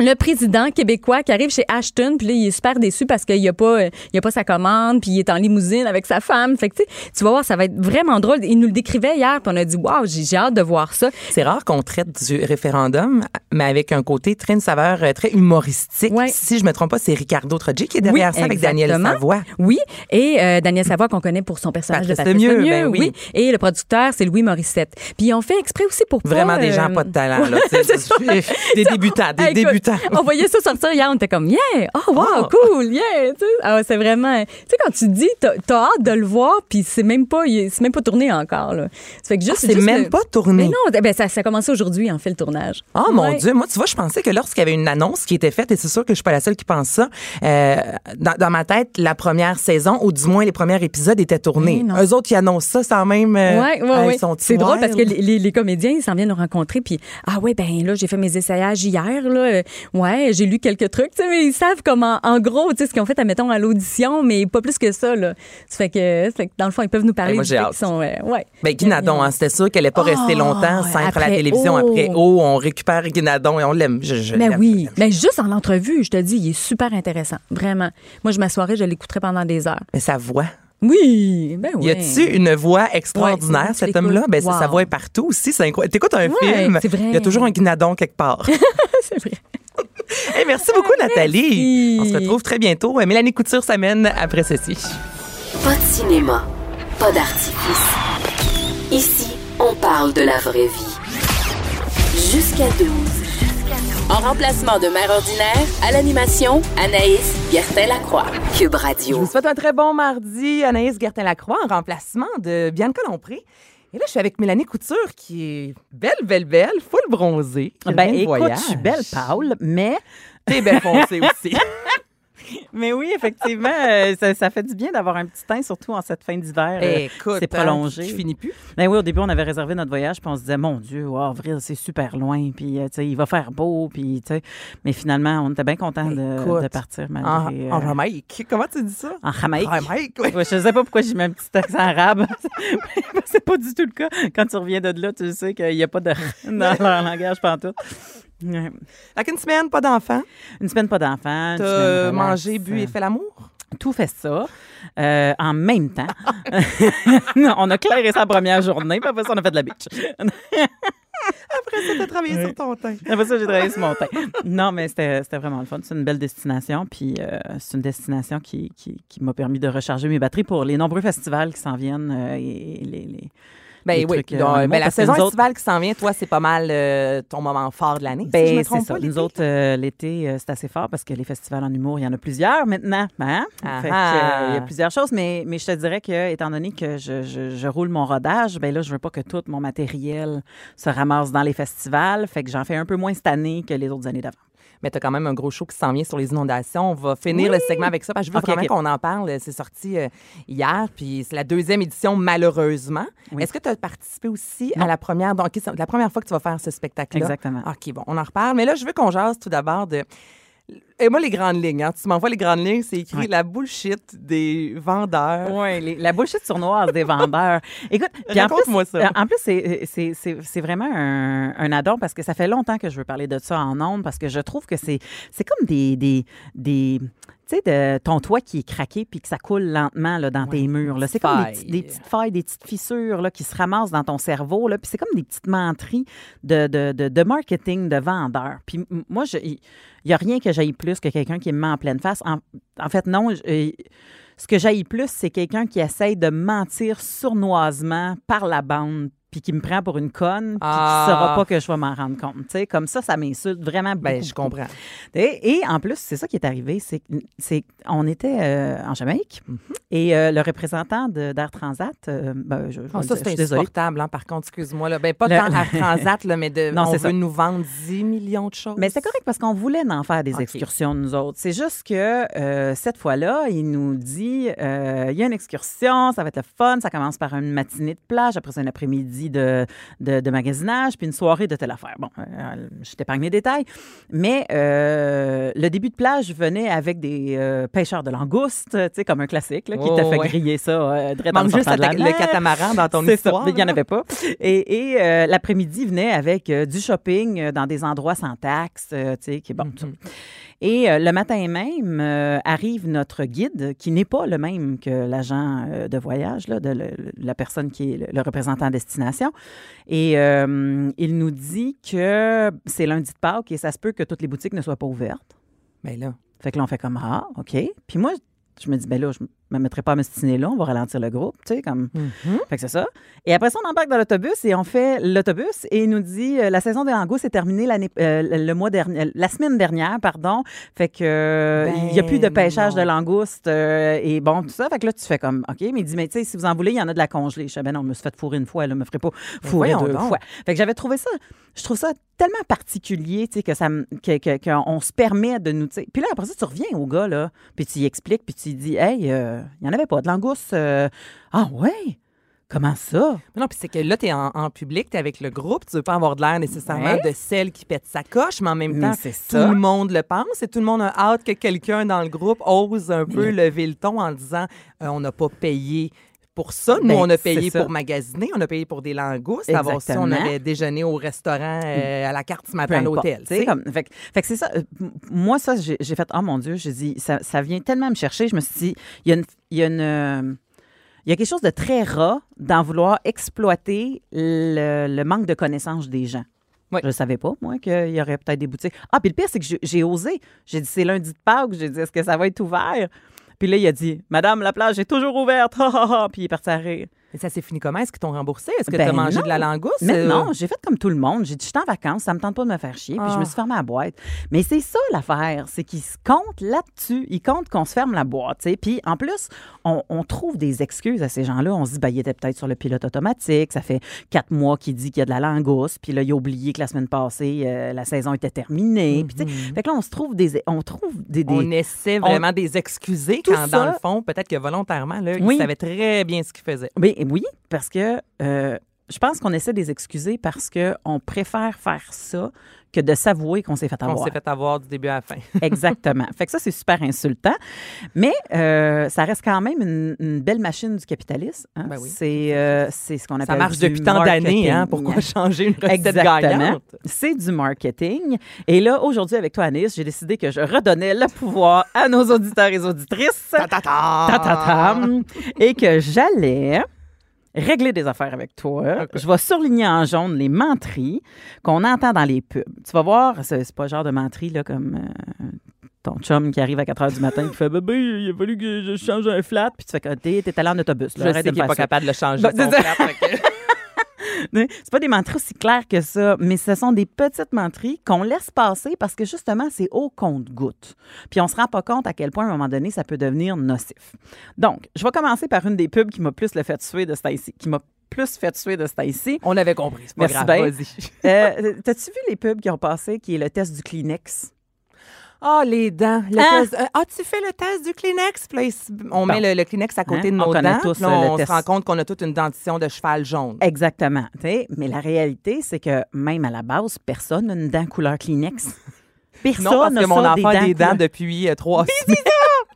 le président québécois qui arrive chez Ashton, puis là, il est super déçu parce qu'il n'y a, pas, euh, il a pas sa commande, puis il est en limousine avec sa femme. Fait que, tu vas voir, ça va être vraiment drôle. Il nous le décrivait hier, puis on a dit, waouh, j'ai hâte de voir ça. C'est rare qu'on traite du référendum, mais avec un côté très une saveur euh, très humoristique. Ouais. Si je me trompe pas, c'est Ricardo Trogi qui est derrière Oui, ça avec Daniel. Savoie. Oui, et euh, Daniel Savoie qu'on connaît pour son personnage Patrice de Patrice Lemieux, Lemieux, ben oui. Et le producteur, c'est Louis Morissette. Puis on fait exprès aussi pour pas, Vraiment des gens pas de talent. Là, [laughs] des débutants, des débutants. Temps. on voyait ça sortir hier, on était comme, yeah, oh wow, Oh. cool, yeah. Ah c'est vraiment, tu sais, quand tu dis, t'as as hâte de le voir, puis c'est même pas, c'est même pas tourné encore, là. Ça fait que juste, Ah, c'est même le- pas tourné. Mais non, ben, ça, ça a commencé aujourd'hui, en fait, le tournage. Oh mon. Dieu, moi, tu vois, je pensais que lorsqu'il y avait une annonce qui était faite, et c'est sûr que je suis pas la seule qui pense ça, euh, dans, dans ma tête, la première saison, ou du moins les premiers épisodes étaient tournés. Eux autres, ils annoncent ça sans même. euh, Ouais, ouais, ouais. C'est drôle parce que les- les comédiens, ils s'en viennent nous rencontrer, puis ah ouais, ben là, j'ai fait mes essayages hier, là. Ouais, j'ai lu quelques trucs, tu sais, mais ils savent comment, en gros, tu sais, ce qu'ils ont fait, admettons, à l'audition, mais pas plus que ça, là. Ça fait que, ça fait que dans le fond, ils peuvent nous parler Hey, moi, du fait qu'ils sont, euh, ouais. Ben, Guinadon, hein, c'était sûr qu'elle n'allait pas rester Oh, longtemps sans être à la après, télévision. oh. Après, oh, on récupère Guinadon et on l'aime. Mais je oui, mais juste en entrevue, je te dis, il est super intéressant, vraiment. Moi, je m'assoirais, je l'écouterais pendant des heures. Mais sa voix. Oui, ben oui. Y a-tu une voix extraordinaire, Ouais, cet homme-là? Ben, sa voix est partout aussi. C'est incroyable. T'écoutes un Ouais, film, il y a toujours un Guinadon quelque part. [laughs] c'est vrai. [laughs] Hey, merci beaucoup, Nathalie. Merci. On se retrouve très bientôt. Mélanie Couture s'amène après ceci. Pas de cinéma, pas d'artifice. Ici, on parle de la vraie vie. Jusqu'à 12. En remplacement de Mère Ordinaire, à l'animation, Anaïs Gertin-Lacroix. Cube Je Radio. vous souhaite un très bon mardi. Anaïs Gertin-Lacroix en remplacement de Bianca Lompré. Et là, je suis avec Mélanie Couture qui est belle, belle, belle, full bronzée. Ben, écoute, voyage. je suis belle, Paul, mais, T'es belle foncée [laughs] aussi. Mais oui, effectivement, [laughs] euh, ça, ça fait du bien d'avoir un petit teint, surtout en cette fin d'hiver. euh, Écoute, c'est prolongé. hein, qui finit plus? Ben oui, au début, on avait réservé notre voyage, puis on se disait, mon Dieu, wow, avril, c'est super loin, puis euh, il va faire beau, puis. Mais finalement, on était bien contents de, partir En, malgré. en Jamaïque. Comment tu dis ça? en Jamaïque. Jamaïque, oui. Ouais, je sais pas pourquoi j'ai mis un petit accent arabe. [laughs] c'est pas du tout le cas. Quand tu reviens de là, tu sais qu'il n'y a pas de [laughs] dans leur langage pantoute. Ouais. Fait qu'une semaine, pas d'enfant? Une semaine pas d'enfants. une T'as mangé, bu et fait l'amour? tout fait ça euh, en même temps. [laughs] On a clairé la première journée, puis après ça, on a fait de la beach. [laughs] Après ça, t'as travaillé sur ton teint. Après ça, j'ai travaillé sur mon teint. Non, mais c'était vraiment le fun. C'est une belle destination, puis euh, c'est une destination qui, qui, qui m'a permis de recharger mes batteries pour les nombreux festivals qui s'en viennent euh, et les... les Ben oui. trucs, euh, ben, la saison autres- estivale qui s'en vient, toi, c'est pas mal euh, ton moment fort de l'année. si je Ben, me trompe ça. pas. Nous autres, euh, l'été, c'est assez fort parce que les festivals en humour, il y en a plusieurs maintenant. Hein? Ah Fait que, ah. il y a plusieurs choses, mais, mais je te dirais que, étant donné que je, je- je roule mon rodage, ben là, je veux pas que tout mon matériel se ramasse dans les festivals. Fait que j'en fais un peu moins cette année que les autres années d'avant. Mais t'as quand même un gros show qui s'en vient sur les inondations. On va finir le segment avec ça parce que je veux Ok, vraiment qu'on en parle. C'est sorti euh, hier, puis c'est la deuxième édition, malheureusement. Oui. Est-ce que tu as participé aussi à la première? Donc, la première fois que tu vas faire ce spectacle-là? Exactement. OK, bon, on en reparle. Mais là, je veux qu'on jase tout d'abord de. Et moi, les grandes lignes. Hein. Tu m'envoies les grandes lignes, c'est écrit Ouais. la bullshit des vendeurs. Oui, la bullshit sournoise des vendeurs. Écoute, puis en plus, Raconte-moi ça. en plus, c'est- vraiment un, un addon parce que ça fait longtemps que je veux parler de ça en ondes parce que je trouve que c'est c'est comme des, des, des tu sais, de ton toit qui est craqué puis que ça coule lentement là, dans Ouais, tes murs. C'est comme des, petites failles, des petites fissures là, qui se ramassent dans ton cerveau. Là, puis c'est comme des petites menteries de, de, de, de marketing, de vendeurs. Puis moi, il n'y a rien que j'aille plus que quelqu'un qui me met en pleine face. En, en fait, non. je- euh, ce que j'aille plus, c'est quelqu'un qui essaye de mentir sournoisement par la bande puis qui me prend pour une conne, puis Ah. qui ne saura pas que je vais m'en rendre compte. Tu sais, comme ça, ça m'insulte vraiment beaucoup. Ben, je comprends. Et, et en plus, c'est ça qui est arrivé, c'est on était euh, en Jamaïque et euh, le représentant d'Air Transat, euh, ben, je, je le ça, c'est insupportable, hein, par contre, excuse-moi. Ben, pas Le- tant à [laughs] Transat, là, mais de, Non, on c'est veut ça. nous vendre 10 millions de choses. Mais c'est correct parce qu'on voulait en faire des excursions, nous autres. C'est juste que cette fois-là, il nous dit il y a une excursion, ça va être le fun, ça commence par une matinée de plage, après c'est un après-midi de, de, de magasinage, puis une soirée de telle affaire. Bon, euh, je t'épargne les détails. Mais euh, le début de plage venait avec des euh, pêcheurs de langoustes, tu sais, comme un classique, là, qui Oh, t'a fait ouais. griller ça Manque juste de la le catamaran dans ton histoire. il n'y en avait pas. Et, et, l'après-midi venait avec du shopping dans des endroits sans taxes, tu sais, qui est bon. ça. Et euh, le matin même euh, arrive notre guide, qui n'est pas le même que l'agent euh, de voyage, là, de le- la personne qui est le, le représentant à destination. Et il nous dit que c'est lundi de Pâques et ça se peut que toutes les boutiques ne soient pas ouvertes. Ben là. Fait que là, on fait comme Ah, OK. Puis moi, je me dis, ben là, je, Je me mettrai pas à me stiner là, on va ralentir le groupe, tu sais, comme. Mhm. Fait que c'est ça. Et après ça, on embarque dans l'autobus et on fait l'autobus et il nous dit euh, la saison des langoustes est terminée l'année, euh, le mois dernier, euh, la semaine dernière, pardon. Fait que euh, Ben il y a plus de pêchage non. de langoustes et bon tout ça. Fait que là tu fais comme ok, mais il dit mais tu sais si vous en voulez, il y en a de la congelée. Je fais ben non, je me suis fait fourrer une fois, là, me ferai pas fourrer voyons deux donc. fois. Fait que j'avais trouvé ça, je trouve ça tellement particulier, tu sais que ça, que que- qu'on se permet de nous, tu sais. Puis là après ça tu reviens au gars là, puis tu y expliques, puis tu lui dis hey, euh, il y en avait pas de langoustes. euh, ah ouais? Comment ça? Mais Non, puis c'est que là, tu es en, en public, tu es avec le groupe, tu veux pas avoir de l'air nécessairement Ouais. de celle qui pète sa coche, mais en même Mais temps, tout ça. le monde le pense et tout le monde a hâte que quelqu'un dans le groupe ose un peu lever le ton en disant euh, on n'a pas payé pour ça. Nous, Ben, on a payé pour magasiner, on a payé pour des langoustes. Avant ça, on avait déjeuné au restaurant euh, à la carte ce matin à l'hôtel. comme- fait, que- fait que c'est ça. euh, Moi, ça, j'ai fait, oh mon Dieu, j'ai dit, ça, ça vient tellement me chercher. Je me suis dit, il y a une. Il y a une euh, il y a quelque chose de très rat d'en vouloir exploiter le, le manque de connaissance des gens. Oui. Je ne savais pas, moi, qu'il y aurait peut-être des boutiques. Ah, puis le pire, c'est que j'ai- j'ai osé. J'ai dit, c'est lundi de Pâques. J'ai dit, est-ce que ça va être ouvert? Puis là, il a dit, Madame, la plage est toujours ouverte. [laughs] Puis il est parti rire. Mais ça s'est fini comment? Est-ce qu'ils t'ont remboursé? Est-ce que Ben tu as mangé non. de la langouste? Mais Euh, non, j'ai fait comme tout le monde. J'ai dit, je suis en vacances, ça me tente pas de me faire chier. Puis je Ah. me suis fermé la boîte. Mais c'est ça l'affaire, c'est qu'ils comptent là-dessus. Ils comptent qu'on se ferme la boîte. tu sais. Puis en plus, on, on trouve des excuses à ces gens-là. On se dit, ben, il était peut-être sur le pilote automatique. Ça fait quatre mois qu'il dit qu'il y a de la langouste. Puis là, il a oublié que la semaine passée, euh, la saison était terminée. Puis, tu sais, fait que là, on se trouve des. On trouve des. des- On essaie vraiment des excuser Tout quand, dans le fond, peut-être que volontairement, là, Oui. ils savaient très bien ce qu'ils faisaient. Ben, oui, parce que euh, je pense qu'on essaie de les excuser parce qu'on préfère faire ça que de s'avouer qu'on s'est fait On avoir. s'est fait avoir du début à la fin. [laughs] [laughs] Exactement. fait que ça, c'est super insultant. Mais euh, ça reste quand même une, une belle machine du capitalisme. hein. Ben oui. C'est euh, c'est ce qu'on appelle Ça marche du depuis tant d'années, hein? Pourquoi changer une recette Exactement. C'est du marketing. Et là, aujourd'hui, avec toi, Anis, j'ai décidé que je redonnais le pouvoir à nos auditeurs et auditrices. Ta-ta-tam. et que j'allais régler des affaires avec toi. Je vais surligner en jaune les menteries qu'on entend dans les pubs. Tu vas voir, c'est pas le genre de menterie là, comme euh, ton chum qui arrive à 4 h du matin et qui fait Bébé, il a fallu que je change un flat. Puis tu fais que t'es t'es allé en autobus. là. Je sais qu'il n'est pas capable de le changer. Ben, son [laughs] ça. plat, fait que- [laughs] C'est pas des menteries aussi claires que ça, mais ce sont des petites menteries qu'on laisse passer parce que justement, c'est au compte-goutte. Puis on se rend pas compte à quel point, à un moment donné, ça peut devenir nocif. Donc, je vais commencer par une des pubs qui m'a plus le fait suer de Stacy, qui m'a plus fait de. On avait compris, c'est pas Merci grave. Euh, [laughs] T'as-tu vu les pubs qui ont passé, qui est le test du Kleenex? Ah, les dents. Le Ah! test- euh, As-tu fait le test du Kleenex? Puis là, on Bon. met le, le Kleenex à côté Hein? de On nos dents. tous, puis là, euh, on se rend compte qu'on a toute une dentition de cheval jaune. Exactement. tu. Mais la réalité, c'est que même à la base, personne n'a une dent couleur Kleenex. [laughs] Personne non, parce que mon enfant a des dents depuis euh, trois semaines.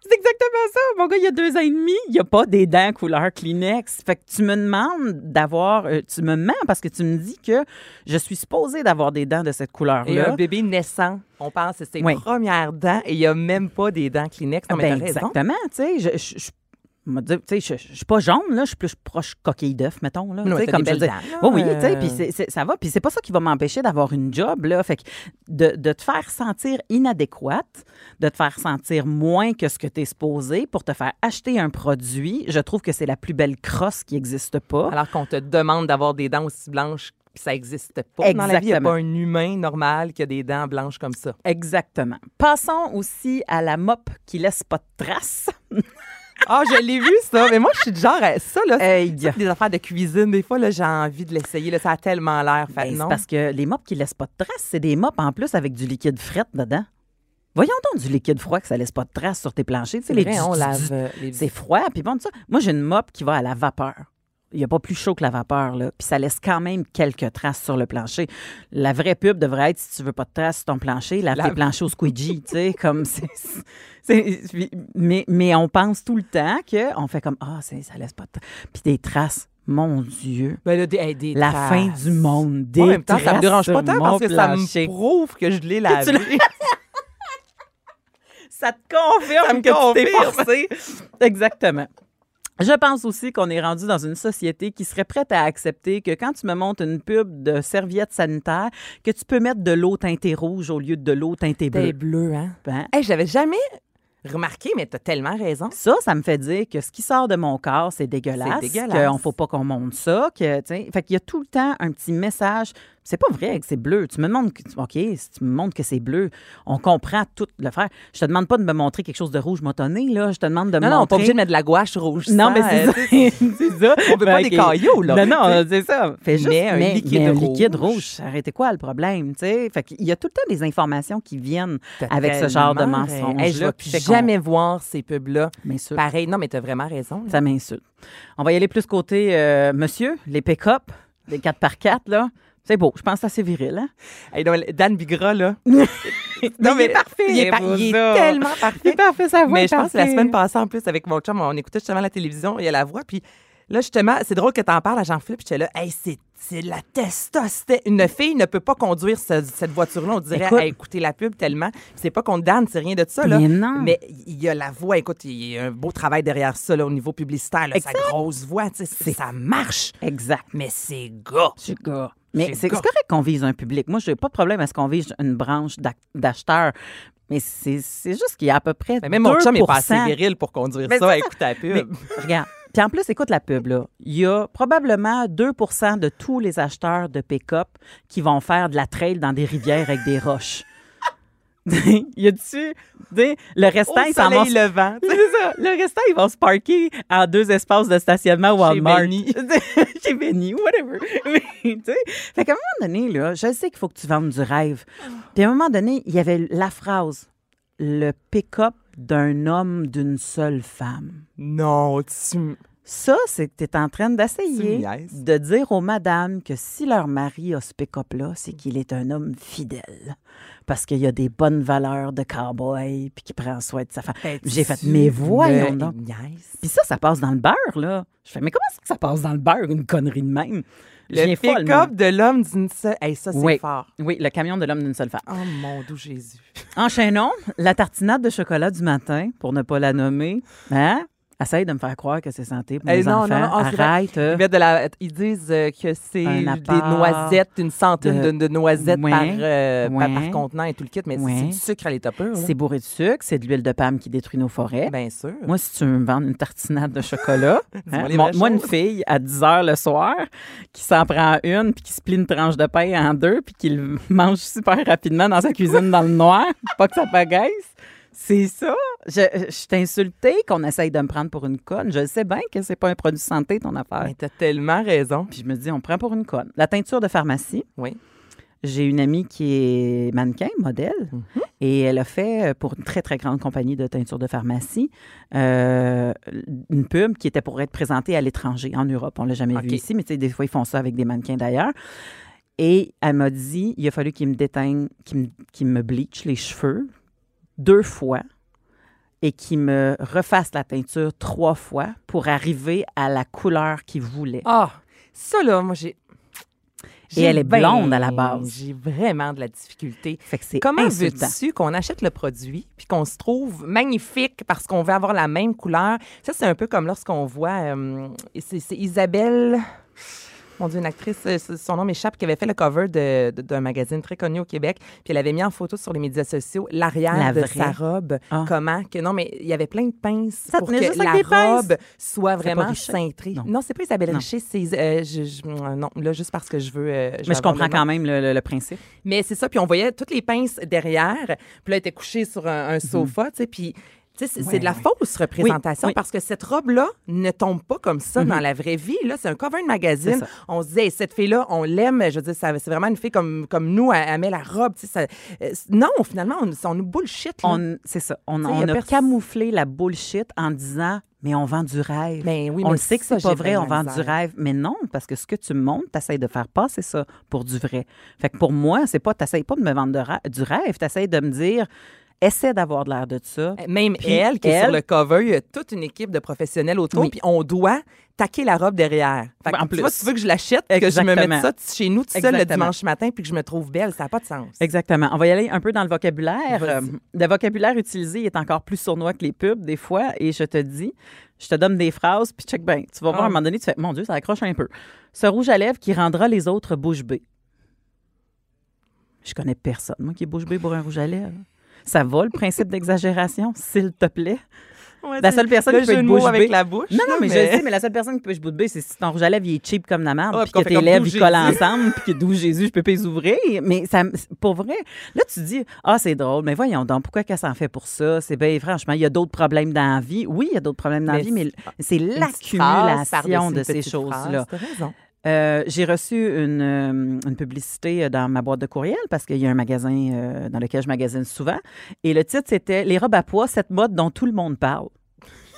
C'est exactement ça. Mon gars, il y a deux ans et demi, il n'y a pas des dents couleur Kleenex. Fait que tu me demandes d'avoir. euh, tu me mens parce que tu me dis que je suis supposée d'avoir des dents de cette Et couleur-là. un bébé naissant, on pense que c'est ses Oui. premières dents et il n'y a même pas des dents Kleenex. Non, mais Ben, exactement. Tu sais, je. je- je- tu sais, je, je suis pas jaune, là, je suis plus proche coquille d'œuf, mettons. Là, t'as comme des belles là, Oui, oui, tu sais, puis ça va. Puis c'est pas ça qui va m'empêcher d'avoir une job, là. Fait que de, de te faire sentir inadéquate, de te faire sentir moins que ce que tu es supposé pour te faire acheter un produit, je trouve que c'est la plus belle crosse qui n'existe pas. Alors qu'on te demande d'avoir des dents aussi blanches, puis ça n'existe pas. Dans la vie, il n'y a Exactement. pas un humain normal qui a des dents blanches comme ça. Exactement. Passons aussi à la mop qui laisse pas de traces. [laughs] Ah, je l'ai vu, ça. Mais moi, je suis du genre, à ça, là, Hey, ça, des affaires de cuisine, des fois, là, j'ai envie de l'essayer. Là, ça a tellement l'air. Fait, Ben, c'est non? parce que les mops qui laissent pas de traces, c'est des mops en plus avec du liquide fret dedans. Voyons donc du liquide froid que ça laisse pas de traces sur tes planchers. Tu sais, C'est les vrai, du- on lave euh, les C'est froid, puis bon, ça. Moi, j'ai une mop qui va à la vapeur. Il n'y a pas plus chaud que la vapeur, là. Puis ça laisse quand même quelques traces sur le plancher. La vraie pub devrait être, si tu veux pas de traces sur ton plancher, lave La- tes planchers au squeegee, [laughs] tu sais, comme c'est... Mais, mais on pense tout le temps qu'on fait comme, ah, c'est- ça laisse pas de traces. Puis des traces, mon Dieu. Ben là, des, hey, des La traces. fin du monde. Des en même temps, ça me dérange pas tant parce que ça plancher. me prouve que je l'ai lavé. [laughs] Ça te confirme Ça me que tu t'es confirme. forcé. Exactement. Je pense aussi qu'on est rendu dans une société qui serait prête à accepter que quand tu me montes une pub de serviettes sanitaires, que tu peux mettre de l'eau teintée rouge au lieu de l'eau teintée bleue. T'es bleu, hein? Hey, j'avais jamais remarqué, mais t'as tellement raison. Ça, ça me fait dire que ce qui sort de mon corps, c'est dégueulasse. C'est dégueulasse. Qu'on faut pas qu'on monte ça. Que, tu fait qu'il y a tout le temps un petit message. C'est pas vrai que c'est bleu. Tu me demandes, que, OK, si tu me montres que c'est bleu, on comprend tout le faire. Je te demande pas de me montrer quelque chose de rouge motonné, là. Je te demande de me Non, non, on pas montrer. obligé de mettre de la gouache rouge. Non, mais c'est ça. [laughs] c'est ça. On veut pas des cailloux, là. Non, non, c'est ça. Fais juste, Mais un liquide mais un rouge. liquide rouge. Arrêtez quoi le problème, tu sais? Fait qu'il y a tout le temps des informations qui viennent avec ce genre de raison. Hey, je vais jamais voir ces pubs-là. Pareil, non, mais t'as vraiment raison. là. Ça m'insulte. On va y aller plus côté euh, monsieur, les pick-up, les 4x4, là. C'est beau. Je pense que c'est assez viril, hein? Hey, non, Dan Bigra, là. non, il est parfait. Il est, par- il est tellement Il parfait. est parfait, ça Mais je pense que la semaine passée, en plus, avec mon chum, on écoutait justement la télévision, il y a la voix, puis là, justement, c'est drôle que t'en parles à Jean-Philippe, j'étais là, hey, c'est c'est la testostérone. Une fille ne peut pas conduire ce- cette voiture-là. On dirait, Écoute. hey, écoutez la pub tellement. C'est pas contre Dan, c'est rien de ça, là. Mais non. Mais il y a la voix, écoute, il y a un beau travail derrière ça, là, au niveau publicitaire, là, sa grosse voix, tu sais, c'est- ça marche. Exact. Mais c'est gars. C'est gars. Mais C'est correct qu'on vise un public. Moi, je n'ai pas de problème à ce qu'on vise une branche d'ac- d'acheteurs. Mais c'est c'est juste qu'il y a à peu près. Mais même mon chum est pas 2%. assez viril pour conduire Mais ça, ça. écouter la pub. Mais regarde. Puis en plus, écoute la pub, là. Il y a probablement 2% de tous les acheteurs de pick-up qui vont faire de la trail dans des rivières avec des roches. [laughs] y a-tu. Le restant, ils vont. soleil levant. [laughs] C'est ça. Le restant, ils vont se parker en deux espaces de stationnement Walmart. [laughs] Chez Benny, whatever. Mais, fait qu'à un moment donné, là, je sais qu'il faut que tu vendes du rêve. Puis à un moment donné, il y avait la phrase le pick-up d'un homme d'une seule femme. Non, tu... Ça, c'est que tu es en train d'essayer de dire aux madames que si leur mari a ce pick-up-là, c'est qu'il est un homme fidèle. Parce qu'il a des bonnes valeurs de cowboy, puis qu'il prend soin de sa femme. J'ai fait, mais voyons donc. Puis ça, ça passe dans le beurre, là. Je fais, mais comment est-ce que ça passe dans le beurre, une connerie de même? Le pick-up de l'homme d'une seule... Hey, ça, c'est Oui. fort. Oui, le camion de l'homme d'une seule femme. Oh, mon doux Jésus. Enchaînons. La tartinade de chocolat du matin, pour ne pas la nommer. Hein? Essaye de me faire croire que c'est santé pour non, enfants. non, non. Arrête. Ils, de la- ils disent euh, que c'est des noisettes, une centaine de, de- de noisettes par, euh, par, ouais. par contenant et tout le kit, mais c'est- du sucre à l'état pur. C'est bourré de sucre, c'est de l'huile de palme qui détruit nos forêts. Bien sûr. Moi, si tu veux me vendre une tartinade de chocolat, [laughs] hein, les montre-moi une fille à 10 heures le soir qui s'en prend une, puis qui se plie une tranche de pain en deux, puis qui le mange super rapidement dans sa cuisine dans le noir, [laughs] pas que ça pagaisse. C'est ça. Je, je suis insultée qu'on essaye de me prendre pour une conne. Je sais bien que c'est pas un produit santé, ton affaire. Mais t'as tellement raison. Puis je me dis, on me prend pour une conne. La teinture de pharmacie. Oui. J'ai une amie qui est mannequin, modèle, et elle a fait euh, pour une très, très grande compagnie de teinture de pharmacie euh, une pub qui était pour être présentée à l'étranger, en Europe. On l'a jamais vu ici, mais tu sais, des fois, ils font ça avec des mannequins d'ailleurs. Et elle m'a dit, il a fallu qu'il me déteigne, qu'il me, bleach les cheveux deux fois et qu'il me refasse la teinture trois fois pour arriver à la couleur qu'il voulait. Ah, ça là, moi j'ai. Et elle est ben- blonde à la base. J'ai vraiment de la difficulté. Fait que c'est Comment veux-tu qu'on achète le produit puis qu'on se trouve magnifique parce qu'on veut avoir la même couleur? Ça, c'est un peu comme lorsqu'on voit. euh, c'est Isabelle. Mon Dieu, une actrice, euh, son nom m'échappe, qui avait fait le cover de- de- d'un magazine très connu au Québec. Puis elle avait mis en photo sur les médias sociaux l'arrière La de vraie. sa robe. Ah. Comment que. Non, mais il y avait plein de pinces Ça pour que la pinces? robe soit vraiment cintrée. Non. Non, c'est pas Isabelle Non. Richer, c'est. euh, je- je- non, là, juste parce que je veux. euh, Mais je comprends quand même le, le- le principe. Mais c'est ça, puis on voyait toutes les pinces derrière. Puis là, elle était couchée sur un, Mhm. un sofa, tu sais, puis... C'est de la fausse représentation oui. parce que cette robe-là ne tombe pas comme ça dans la vraie vie. Là, c'est un cover de magazine. On se disait, Hey, cette fille-là, on l'aime. Je veux dire, ça- c'est vraiment une fille comme, comme nous. Elle, elle met la robe. ça- euh, non, finalement, on, on nous bullshit. On, c'est ça. On, a camouflé la bullshit en disant mais on vend du rêve. Ben oui, on le sait que c'est pas vrai, on vend du rêve. Mais non, parce que ce que tu me montres, tu essaies de faire passer ça pour du vrai. Fait que pour moi, c'est pas, tu pas de me vendre de du rêve, tu essaies de me dire, essaie d'avoir de l'air de ça. Même Puis elle, qui est sur le cover, il y a toute une équipe de professionnels autour, Oui. puis on doit taquer la robe derrière. Fait que En tu, plus. vois, tu veux que je l'achète, que je me mette ça chez nous tout seul le dimanche matin, puis que je me trouve belle, ça n'a pas de sens. Exactement. On va y aller un peu dans le vocabulaire. Euh, le vocabulaire utilisé est encore plus sournois que les pubs, des fois. Et je te dis, je te donne des phrases, puis check bien. Tu vas voir, à un Ah. moment donné, tu fais, mon Dieu, ça accroche un peu. Ce rouge à lèvres qui rendra les autres bouche bée. Je connais personne, moi, qui est bouche bée pour un rouge à lèvres. Ça va, le principe d'exagération, s'il te plaît? Ouais, La seule personne qui peut être bouche avec la bouche. Non, non, mais, je sais, mais la seule personne qui peut être bouche bée, c'est si ton rouge à lèvres il est cheap comme la merde, Ah, puis que tes lèvres ils collent ensemble, puis que d'où Jésus, je peux pas les ouvrir. Mais ça, pour vrai, là, tu dis, ah, c'est drôle, mais voyons donc, pourquoi qu'elle s'en fait pour ça? C'est bien, franchement, il y a d'autres problèmes dans la vie. Oui, il y a d'autres problèmes dans la vie, mais c'est l'accumulation de ces choses-là. Euh, j'ai reçu une, euh, une publicité dans ma boîte de courriel parce qu'il y a un magasin euh, dans lequel je magasine souvent. Et le titre, c'était Les robes à poids, cette mode dont tout le monde parle.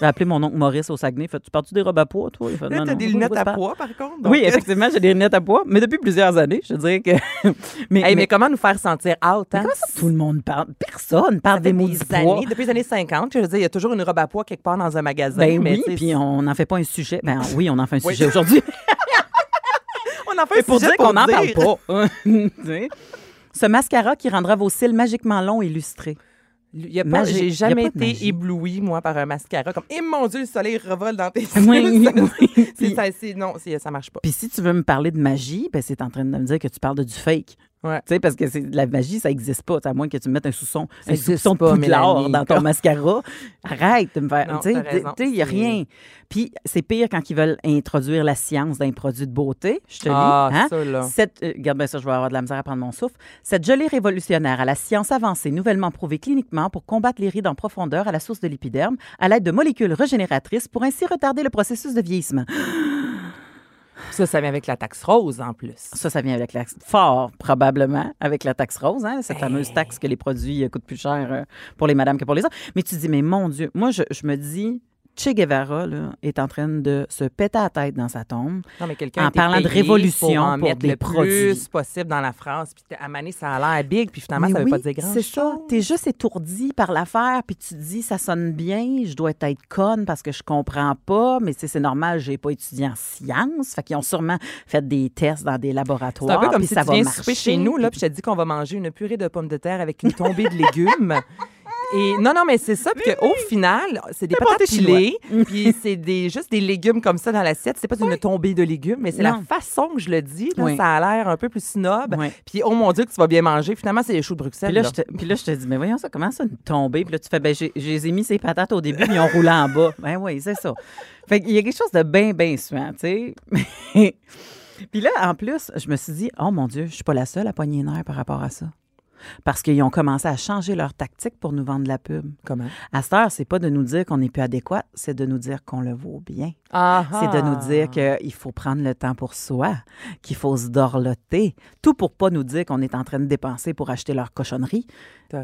J'ai appelé mon oncle Maurice au Saguenay. Fait, tu parles-tu des robes à poids, toi? Il fait, Là, Non, des de lunettes à parles? poids, par contre. Oui, donc, euh, effectivement, j'ai des lunettes à poids, mais depuis plusieurs années, je dirais que. [laughs] mais, Hey, mais, mais comment nous faire sentir out? Hein? comment ça, tout le monde parle? Personne parle Ça des mots poids. années, depuis les années 50, je veux dire, il y a toujours une robe à poids quelque part dans un magasin. Ben mais oui, puis on n'en fait pas un sujet. Ben [laughs] oui, on en fait un Oui. sujet aujourd'hui. [laughs] on en fait Mais un pour dire qu'on n'en parle pas. [laughs] Ce mascara qui rendra vos cils magiquement longs et lustrés. Il y a pas- Magie. J'ai jamais été ébloui, moi, par un mascara. Comme, eh mon Dieu, le soleil revole dans tes Oui, cils. oui. [laughs] C'est- Puis- ça, c'est- non, ça marche pas. Puis si tu veux me parler de magie, ben c'est en train de me dire que tu parles de du fake. Ouais. Tu sais, parce que c'est la magie, ça n'existe pas. À moins que tu me mettes un soupçon, Ça un pas, poudlard dans ton mascara. Arrête de me faire. Tu sais, il n'y a rien. Puis c'est pire quand ils veulent introduire la science d'un produit de beauté. Je te Ah, lis. hein? ça, là. Cette, euh, regarde bien ça, je vais avoir de la misère à prendre mon souffle. Cette gelée révolutionnaire à la science avancée, nouvellement prouvée cliniquement pour combattre les rides en profondeur à la source de l'épiderme, à l'aide de molécules régénératrices pour ainsi retarder le processus de vieillissement. Ça, ça vient avec la taxe rose, en plus. Ça, ça vient avec la fort probablement avec la taxe rose, hein, cette fameuse taxe que les produits euh, coûtent plus cher euh, pour les madames que pour les hommes. Mais tu dis, mais mon Dieu, moi, je, je me dis, Che Guevara là, est en train de se péter la tête dans sa tombe. Non, mais quelqu'un En parlant de révolution pour, en pour mettre des le produits. plus possible dans la phrase. Puis à Mané, ça a l'air big, puis finalement, Mais ça veut oui, pas dire grand C'est ça. T'es juste étourdi par l'affaire, puis tu te dis, ça sonne bien, je dois être conne parce que je comprends pas, mais tu c'est normal, j'ai pas étudié en sciences. Fait qu'ils ont sûrement fait des tests dans des C'est laboratoires. un peu comme puis si ça tu va viens marcher, souper chez nous, là, puis je te dis qu'on va manger une purée de pommes de terre avec une tombée de légumes. [laughs] Et non, non, mais c'est ça. Puis qu'au final, c'est des patates pilées, [laughs] puis c'est des, juste des légumes comme ça dans l'assiette. C'est pas une tombée de légumes, mais c'est la façon que je le dis. là, Oui. Ça a l'air un peu plus snob. Oui. Puis oh mon Dieu, que tu vas bien manger. Finalement, c'est les choux de Bruxelles. Puis là, là. je te, puis là, je te dis, mais voyons ça, comment ça, une tombée? Puis là, tu fais, ben, j'ai- mis ces patates au début, mais ils ont roulé en bas. [laughs] Ben oui, c'est ça. Fait qu'il y a quelque chose de bien, bien suant, tu sais. [laughs] puis là, en plus, je me suis dit, oh mon Dieu, je suis pas la seule à nerfs par rapport à ça. Parce qu'ils ont commencé à changer leur tactique pour nous vendre de la pub. Comment? À cette heure, c'est pas de nous dire qu'on n'est plus adéquat, c'est de nous dire qu'on le vaut bien. C'est de nous dire qu'il faut prendre le temps pour soi, qu'il faut se dorloter. Tout pour pas nous dire qu'on est en train de dépenser pour acheter leur cochonnerie.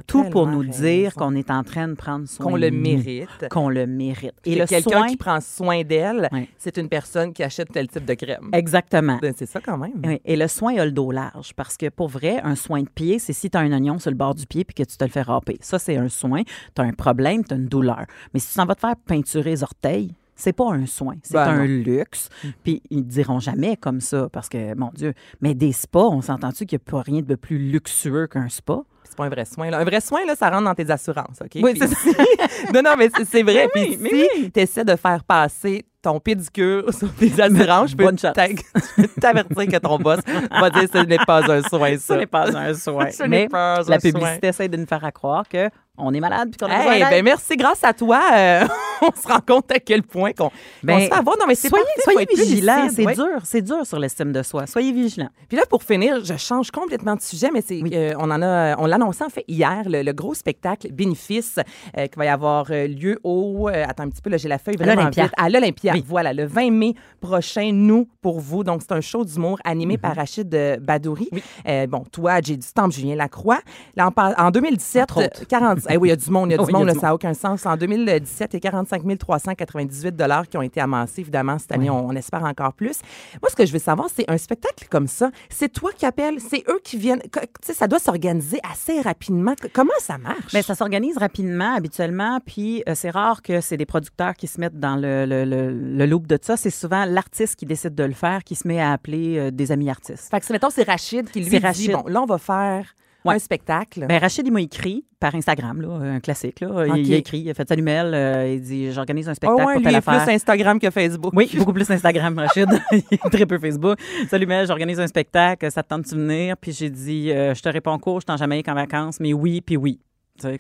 Tout pour nous dire qu'on est en train de prendre soin qu'on le mérite. Qu'on le mérite. Et le quelqu'un soin, qui prend soin d'elle, c'est une personne qui achète tel type de crème. exactement. Ben, C'est ça quand même. Oui, Et le soin a le dos large parce que pour vrai, un soin de pied, c'est si tu as un oignon sur le bord du pied puis que tu te le fais râper. Ça, c'est un soin. Tu as un problème, tu as une douleur. Mais si tu t'en vas te faire peinturer les orteils, c'est pas un soin, c'est Ben un non. luxe. Puis ils ne diront jamais comme ça parce que, mon Dieu, mais des spas, on s'entend-tu qu'il n'y a pas rien de plus luxueux qu'un spa? C'est pas un vrai soin. Là. Un vrai soin, là, ça rentre dans tes assurances, OK? Oui, c'est si- [laughs] non, non, mais c'est- vrai. Mais [laughs] Puis oui, si tu essaies de faire passer ton pédicure [laughs] sur tes assurances, je peux [laughs] t'avertir que ton boss va dire que ce n'est pas un soin, ça. Ce n'est pas un soin. [laughs] Ce n'est mais pas un la soin. publicité essaie de nous faire croire que on est malade puis qu'on a Hey, ben merci, grâce à toi, euh, [laughs] on se rend compte à quel point qu'on Ben, qu'on se fait avoir. Non, mais c'est soyez, parfait, vigilants, c'est ouais. dur, c'est dur sur l'estime de soi. Soyez vigilants. Puis là, pour finir, je change complètement de sujet, mais c'est euh, on en a, on l'annonçait en fait hier, le, le gros spectacle bénéfice euh, qui va y avoir lieu au, attends un petit peu, là j'ai la feuille vraiment vite. à l'Olympia. Oui. Voilà, le 20 mai prochain, nous pour vous. Donc c'est un show d'humour animé par Rachid Badouri. Bon, toi, j'ai du temps, Julien Lacroix. Là, en, en 2017, Entre autres. euh, 40, eh oui, il y a du monde, il y a du [laughs] Oui, a monde, du ça n'a aucun sens. En 2017, il y a 45 398 dollars qui ont été amassés. Évidemment, cette année, on, on espère encore plus. Moi, ce que je veux savoir, c'est un spectacle comme ça. C'est toi qui appelles, c'est eux qui viennent. Que- Tu sais, ça doit s'organiser assez rapidement. Comment ça marche? Bien, ça s'organise rapidement, habituellement, puis euh, c'est rare que c'est des producteurs qui se mettent dans le, le, le, le loop de ça. C'est souvent l'artiste qui décide de le faire, qui se met à appeler euh, des amis artistes. Fait que mettons, c'est Rachid qui lui C'est dit, Rachid. bon, là, on va faire Ouais. un spectacle. Ben, Rachid, il m'a écrit par Instagram, là, un classique. Là. Il- a écrit, il a fait Mel, euh, il dit J'organise un spectacle ouais, pour lui est plus Instagram que Facebook. Oui, beaucoup plus Instagram, Rachid. [laughs] il est très peu Facebook. Salut Mel, j'organise un spectacle, ça te tente de venir? Puis j'ai dit euh, Je te réponds court, je t'en jamais qu'en vacances, mais oui, puis oui.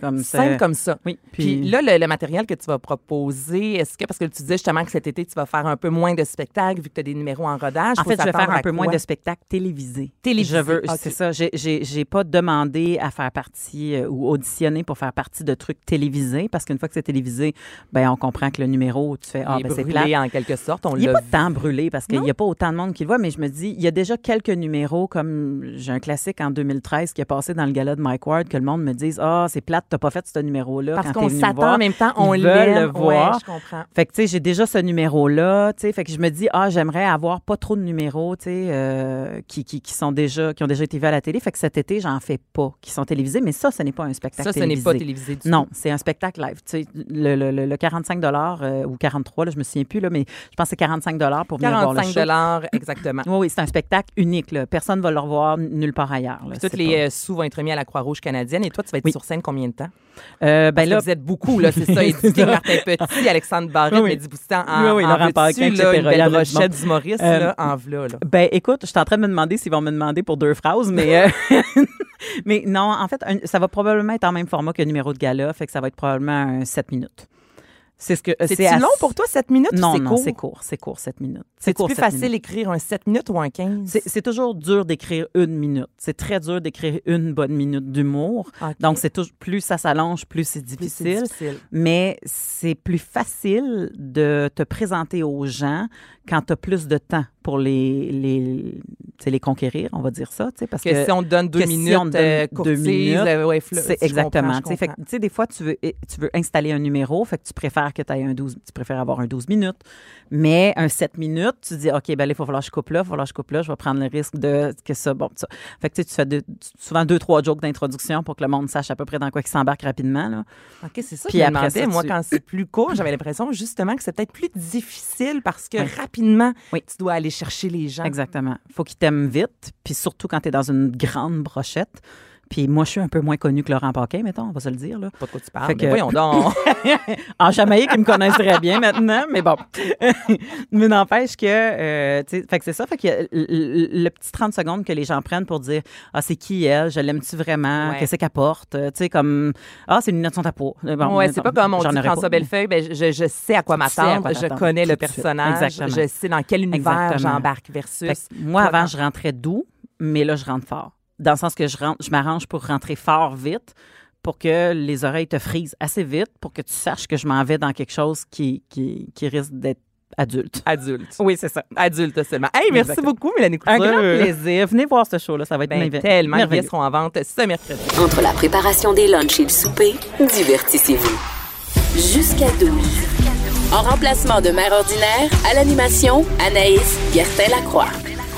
Comme c'est- Simple comme ça. Oui. Puis là, le, le matériel que tu vas proposer, est-ce que, parce que tu disais justement que cet été, tu vas faire un peu moins de spectacles vu que tu as des numéros en rodage. En fait, je vais faire un peu moins de spectacles télévisés. Télévisés, Je veux, c'est ça. J'ai- pas demandé à faire partie euh, ou auditionner pour faire partie de trucs télévisés parce qu'une fois que c'est télévisé, ben on comprend que le numéro, tu fais ah ben c'est brûlé en quelque sorte. On Il n'est l'a pas tant brûlé parce qu'il n'y a pas autant de monde qui le voit, mais je me dis, il y a déjà quelques numéros, comme j'ai un classique en 2013 qui est passé dans le gala de Mike Ward, que le monde me dise Ah, c'est plate, t'as pas fait ce numéro-là. Parce qu'on s'attend en même temps, on Ils le voir. Ouais, je comprends. Fait que, tu sais, j'ai déjà ce numéro-là, tu sais. Fait que je me dis, ah, j'aimerais avoir pas trop de numéros, tu sais, euh, qui, qui, qui sont déjà, qui ont déjà été vus à la télé. Fait que cet été, j'en fais pas, qui sont télévisés. Mais ça, ce n'est pas un spectacle Ça, ce télévisé. n'est pas télévisé du Non, c'est un spectacle live. Tu sais, le, le, le, le 45 euh, ou 43 là, je me souviens plus, là, mais je pense que c'est 45 pour venir voir le 45 show. dollars [laughs] exactement. Oui, oui, c'est un spectacle unique. Là. Personne ne va le revoir nulle part ailleurs. C'est les pas- euh, sous vont être remis à la Croix-Rouge canadienne. Et toi, tu vas être Oui. sur scène combien de temps? Euh, ben là, vous êtes beaucoup, là, c'est ça. [laughs] King, Martin Petit, Alexandre Barrette, Oui, oui. Mehdi Boustan, en, Oui, oui, en Laurent Paquin, etc. une belle monde. d'humoristes, Euh, là, en v'là, là? Ben, écoute, je suis en train de me demander s'ils vont me demander pour deux phrases, mais, euh, [laughs] mais non, en fait, un- ça va probablement être en même format que le numéro de gala, fait que ça va être probablement un 7 minutes. C'est ce que C'est-tu à- long pour toi, 7 minutes? Non, c'est non, court? c'est court, c'est court, 7 minutes. C'est plus facile d'écrire un 7 minutes ou un 15? C'est toujours dur d'écrire une minute. C'est très dur d'écrire une bonne minute d'humour. Donc, c'est plus ça s'allonge, plus c'est Plus c'est difficile. difficile. Mais c'est plus facile de te présenter aux gens quand tu as plus de temps pour les, les, les conquérir, on va dire ça. Parce Que, que, si on te donne deux que si minutes, on te donne euh, deux courtise, minutes, euh, ouais, exactement. tu sais. Des fois, tu veux, tu veux installer un numéro, fait que tu préfères que tu un 12, tu préfères avoir un 12 minutes. Mais un 7 minutes, tu dis, OK, ben là, il va falloir que je coupe là, il va falloir que je coupe là, je vais prendre le risque de que ça, bon, ça. Fait que tu fais deux- souvent deux, trois jokes d'introduction pour que le monde sache à peu près dans quoi il s'embarque rapidement. Là. OK, c'est ça. Puis je après ça, moi, tu- quand c'est plus court, j'avais l'impression justement que c'est peut-être plus difficile parce que Oui. rapidement, Oui. tu dois aller chercher les gens. Exactement. faut qu'ils t'aiment vite, puis surtout quand tu es dans une grande brochette. Puis moi, je suis un peu moins connu que Laurent Paquin, mettons, on va se le dire. Là. Pas de quoi tu parles. Fait mais que- voyons donc. [laughs] En Jamaïque, ils me connaissent très bien maintenant, mais bon. [laughs] mais n'empêche que, euh, fait que c'est ça. Fait que le, petit 30 secondes que les gens prennent pour dire Ah, c'est qui elle? Je l'aime-tu vraiment? Ouais. Qu'est-ce qu'elle porte Tu sais, comme Ah, c'est une lunettes sont à peau. Euh, Bon, ouais, c'est pas comme on dit François pas. Bellefeuille, ben, je, je sais à quoi m'attendre, je connais le de personnage, Exactement. je sais dans quel univers j'embarque versus. Moi, Toi, avant, je rentrais doux, mais là, je rentre fort. Dans le sens que je, rentre, je m'arrange pour rentrer fort vite pour que les oreilles te frisent assez vite pour que tu saches que je m'en vais dans quelque chose qui, qui, qui risque d'être adulte. Adulte. Oui, c'est ça. Adulte seulement. Hey, merci Exactement. beaucoup, Mélanie Un Couture. grand plaisir. Venez voir ce show-là. Ça va être Ben, merveilleux. tellement. Les billets seront en vente ce mercredi. Entre la préparation des lunchs et le souper, divertissez-vous. Jusqu'à 12. En remplacement de mère ordinaire, à l'animation, Anaïs Gertin-Lacroix.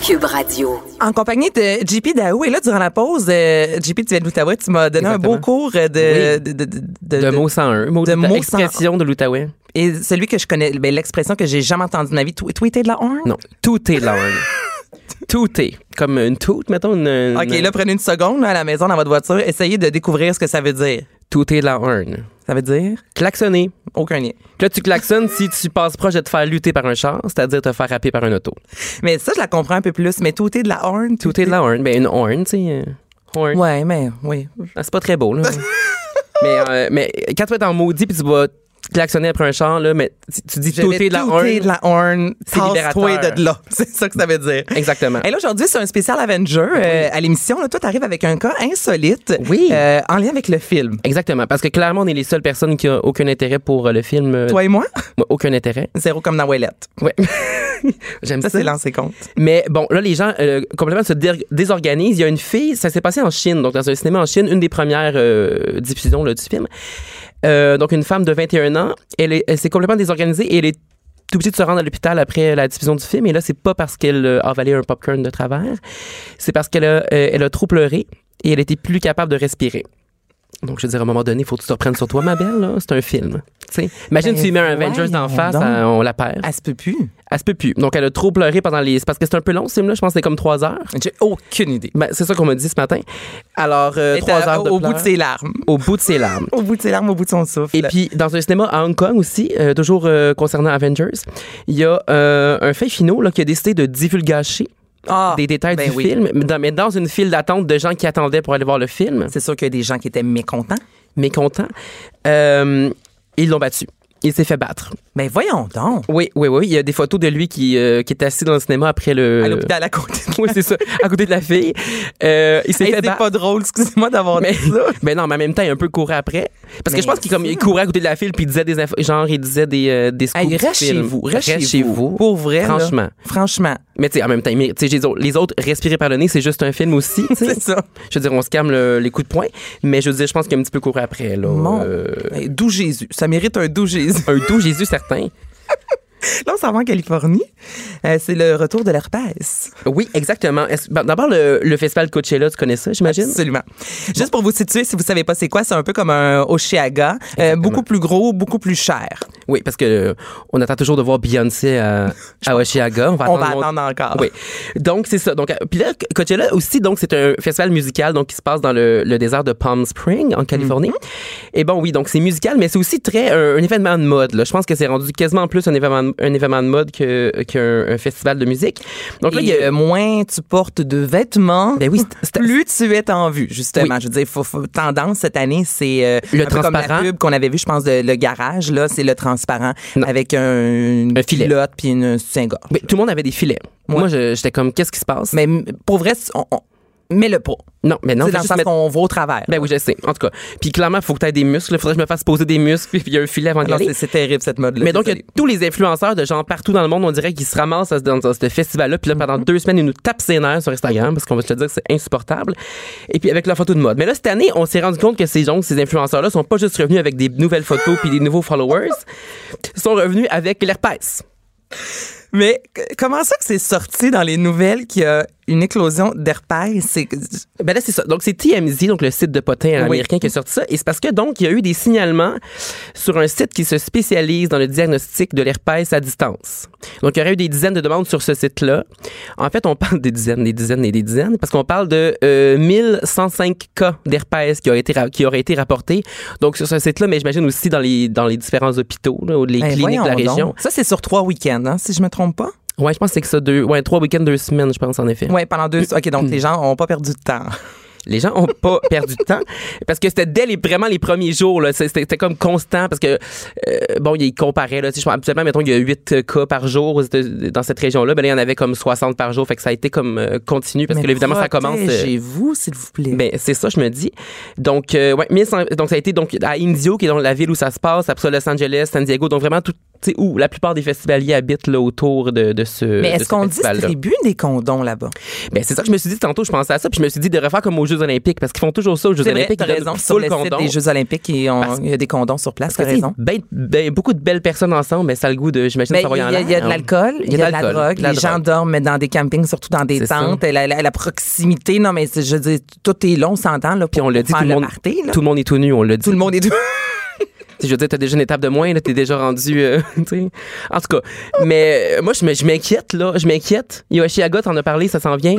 Cube Radio. En compagnie de JP Daou. Et là, durant la pause, euh, JP, tu viens de l'Outaouais, tu m'as donné un beau cours de, Oui. de, de, de, De, de- mots 101. Mot de mots expression de l'Outaouais. Et celui que je connais, ben, l'expression que j'ai jamais entendue de ma vie, tw- tweeter de la horn? Non, tout est de la horn. [laughs] tout est. Comme une toute, mettons. Une, une- OK, là, prenez une seconde là, à la maison, dans votre voiture. Essayez de découvrir ce que ça veut dire. Tout est de la horn. Ça veut dire? Klaxonner. Aucun lien. Là, tu klaxonnes si tu passes proche de te faire lutter par un char, c'est-à-dire te faire happer par un auto. Mais ça, je la comprends un peu plus. Mais tweeter de la horn? Tout est de la horn. Ben, une horn, tu sais. euh, horn. Ouais, mais oui. Ah, c'est pas très beau, là. [laughs] mais, euh, mais quand tu vas être en maudit puis tu vas klaxonner après un char, là, mais tu, dis Je tout vais est de la touter horn. de la horn. Libérateur. de là. [laughs] C'est ça que ça veut dire. Exactement. Et là, aujourd'hui, c'est un spécial Avenger euh, à l'émission. Là, toi, t'arrives avec un cas insolite. Oui. euh, en lien avec le film. Exactement. Parce que clairement, on est les seules personnes qui ont aucun intérêt pour euh, le film. euh, Toi et moi, moi, aucun intérêt. zéro comme dans Ouellette. Ouais. [laughs] J'aime Ça, ça. c'est lancé compte. Mais bon, là, les gens euh, complètement se dé- désorganisent. Il y a une fille, ça s'est passé en Chine, donc dans un cinéma en Chine, une des premières euh, diffusions là, du film. Euh, donc, une femme de 21 ans, elle, est- elle s'est complètement désorganisée et elle est obligée de se rendre à l'hôpital après la diffusion du film. Et là, c'est pas parce qu'elle a avalé un popcorn de travers, c'est parce qu'elle a, euh, elle a trop pleuré et elle était plus capable de respirer. Donc, je veux dire, à un moment donné, il faut que tu te reprennes sur toi, ma belle. C'est un film. Sais. Imagine Ben, tu lui mets un Avengers d'en voyons face, elle- on la perd. Elle se peut plus. Elle se peut plus. Donc, elle a trop pleuré pendant les. Parce que c'est un peu long, ce film-là. Je pense que c'est comme trois heures. J'ai aucune idée. Ben, c'est ça qu'on m'a dit ce matin. Alors, euh, trois heures de au bout de ses larmes. Au bout de ses larmes. [laughs] Au bout de ses larmes, au bout de son souffle. Et puis, dans un cinéma à Hong Kong aussi, euh, toujours euh, concernant Avengers, il y a euh, un fait finaux là, qui a décidé de divulgacher Ah, des détails ben du oui. film, mais dans, mais dans une file d'attente de gens qui attendaient pour aller voir le film. C'est sûr qu'il y a des gens qui étaient mécontents. mécontent. Euh, ils l'ont battu. Il s'est fait battre. Mais voyons donc. Oui, oui, oui. Il y a des photos de lui qui, euh, qui est assis dans le cinéma après le. À l'hôpital à côté. [laughs] oui, c'est ça. À côté de la fille. Euh, il s'est Hey, fait c'est battre. pas drôle, excusez-moi d'avoir dit ça. mais [laughs] non, mais en même temps, il a un peu couru après. Parce Mais que je pense qu'il comme, il courait à côté de la file puis il disait des infos, genre, il disait des, euh, des scoops Hey, reste chez vous. Reste, chez, vous. Pour vrai. là. Franchement. Mais tu sais, en même temps, sais, les autres, les autres, respirer par le nez, c'est juste un film aussi. [laughs] C'est ça. Je veux dire, on se calme le- les coups de poing. Mais je veux dire, je pense qu'il a un petit peu couru après, là. Euh, D'où Jésus. Ça mérite un doux Jésus. un doux Jésus certain. [laughs] Là, on s'en va en Californie. Euh, c'est le retour de l'herpès. Oui, exactement. Ben, D'abord, le, le festival Coachella, tu connais ça, j'imagine? Absolument. Juste pour vous situer, si vous savez pas c'est quoi, c'est un peu comme un Oshiaga, euh, beaucoup plus gros, beaucoup plus cher. Oui, parce que euh, on attend toujours de voir Beyoncé [laughs] à, à Oshiaga. On va On attendre, va mon- attendre encore. Oui. Donc, c'est ça. Donc, puis là, Coachella aussi, donc, c'est un festival musical donc, qui se passe dans le, le désert de Palm Springs, en Californie. Mm-hmm. Et bon, oui, donc, c'est musical, mais c'est aussi très un, un événement de mode. Là. Je pense que c'est rendu quasiment plus un événement, un événement de mode que- qu'un un festival de musique. Donc, là, il y a. euh, moins tu portes de vêtements, Ben oui, [laughs] plus tu es en vue, justement. Oui. Je veux dire, faut, faut- tendance cette année, c'est euh, Le un peu comme la transparent. pub qu'on avait vu, je pense, de le garage. Là, c'est le transparent Non. avec un, une Un filet. puis une soutien-gorge. tout le monde avait des filets. Ouais. Moi, j'étais comme, qu'est-ce qui se passe? Mais pour vrai, on, on- mets-le pas. non, mais non, c'est dans le sens mettre- qu'on va au travers. Ben oui, je sais. En tout cas. Puis clairement, il faut que tu aies des muscles. Il faudrait que je me fasse poser des muscles. [laughs] Puis il y a un filet avant de c'est- terrible cette mode-là. Mais donc, y a tous les influenceurs de gens partout dans le monde, on dirait qu'ils se ramassent dans, dans ce festival-là. Puis là, pendant Mhm. deux semaines, ils nous tapent ses nerfs sur Instagram parce qu'on va se le dire que c'est insupportable. Et puis avec leurs photos de mode. Mais là, cette année, on s'est rendu compte que ces gens, ces influenceurs-là, sont pas juste revenus avec des nouvelles photos puis des nouveaux followers. Ils sont revenus avec l'herpès. Mais comment ça que c'est sorti dans les nouvelles qu'il y a une éclosion d'herpès? C'est Ben là, c'est ça. Donc, c'est TMZ, donc le site de potin américain qui a sorti ça. Et c'est parce que, donc, il y a eu des signalements sur un site qui se spécialise dans le diagnostic de l'herpès à distance. Donc, il y aurait eu des dizaines de demandes sur ce site-là. En fait, on parle [laughs] des dizaines, des dizaines et des dizaines, parce qu'on parle de euh, 1105 cas d'herpès qui auraient été, ra- qui auraient été rapportés. Donc, sur ce site-là, mais j'imagine aussi dans les, dans les différents hôpitaux, là, ou les Ben, cliniques de la donc. région. Ça, c'est sur trois week-ends, hein, si je me trompe pas? Ouais, je pense que c'est que ça, deux, ouais, trois week-ends, deux semaines, je pense, en effet. Oui, pendant deux. OK, donc les gens ont pas perdu de temps. [laughs] Les gens ont pas [laughs] perdu de temps parce que c'était dès les vraiment les premiers jours là, c'était comme constant parce que euh, bon, ils comparaient là, je pense habituellement mettons il y a 8 cas par jour dans cette région-là, ben là, il y en avait comme 60 par jour, fait que ça a été comme euh, continu parce que là, évidemment ça commence euh, vous s'il vous plaît. ben, c'est ça, je me dis. Donc, euh, ouais, 1100 donc ça a été donc à Indio, qui est donc la ville où ça se passe, après ça, Los Angeles, San Diego, donc vraiment tout, où la plupart des festivaliers habitent là autour de, de ce. Mais est-ce ce qu'on distribue des condoms là-bas? Ben, c'est ça que je me suis dit tantôt, je pensais à ça, puis je me suis dit de refaire comme aux Jeux Olympiques, parce qu'ils font toujours ça aux Jeux vrai, Olympiques. ils donnent raison. Sur le site des Jeux Olympiques, il y a- des condoms sur place, t'as raison. ben- ben, beaucoup de belles personnes ensemble, mais ça a le goût de, j'imagine, Ben, ça il y, a- il y a de l'alcool, il y a de la drogue, les gens dorment dans des campings, surtout dans des tentes, la, proximité, non mais je veux dire, tout est long, on s'entend, là, Puis on l'a dit, tout le, monde, tout le est tout nu, on l'a dit. Tout le monde est... Tu sais, Je veux dire, t'as déjà une étape de moins, t'es déjà rendu, euh. [laughs] En tout cas, mais euh, moi, je m'inquiète, là, je m'inquiète. Yoshiaga, t'en as parlé, ça s'en vient.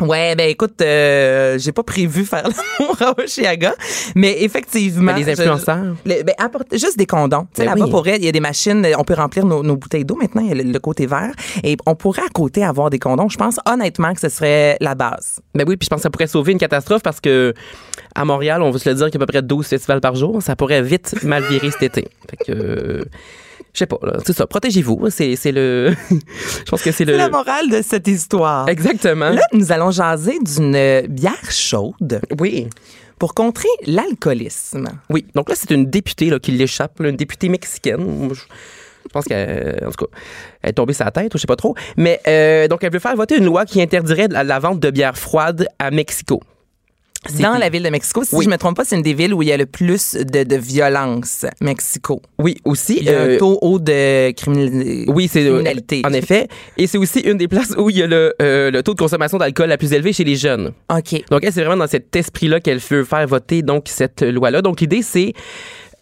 Ouais, ben écoute, euh, j'ai pas prévu faire [laughs] l'amour à Oshiaga, mais effectivement... Ben, les je- influenceurs. Le- ben, apporte juste des condoms. Tu sais, Ben là-bas, oui. pour elle, il y a des machines, on peut remplir nos, nos bouteilles d'eau maintenant, il y a le, le côté vert. Et on pourrait à côté avoir des condoms. Je pense honnêtement que ce serait la base. Ben oui, puis je pense que ça pourrait sauver une catastrophe parce que à Montréal, on veut se le dire qu'il y a à peu près 12 festivals par jour. Ça pourrait vite mal virer cet été. Fait que, euh, je sais pas. C'est ça. Protégez-vous. C'est, le. [laughs] je pense que c'est le. La morale de cette histoire. Exactement. Là, nous allons jaser d'une euh, bière chaude Oui. pour contrer l'alcoolisme. Oui. Donc là, c'est une députée là, qui l'échappe, une députée mexicaine. Je je pense qu'elle, en tout cas, elle est tombée sa tête, ou je sais pas trop. Mais euh, donc, elle veut faire voter une loi qui interdirait la, la vente de bière froide à Mexico. Dans la ville de Mexico, si Oui. je me trompe pas, c'est une des villes où il y a le plus de, de violence, Mexico. Oui, aussi. Il y a euh, un taux haut de criminali- Oui, euh, criminalité. En effet. Et c'est aussi une des places où il y a le, euh, le taux de consommation d'alcool la plus élevé chez les jeunes. OK. Donc, c'est vraiment dans cet esprit-là qu'elle veut faire voter donc cette loi-là. Donc, l'idée, c'est.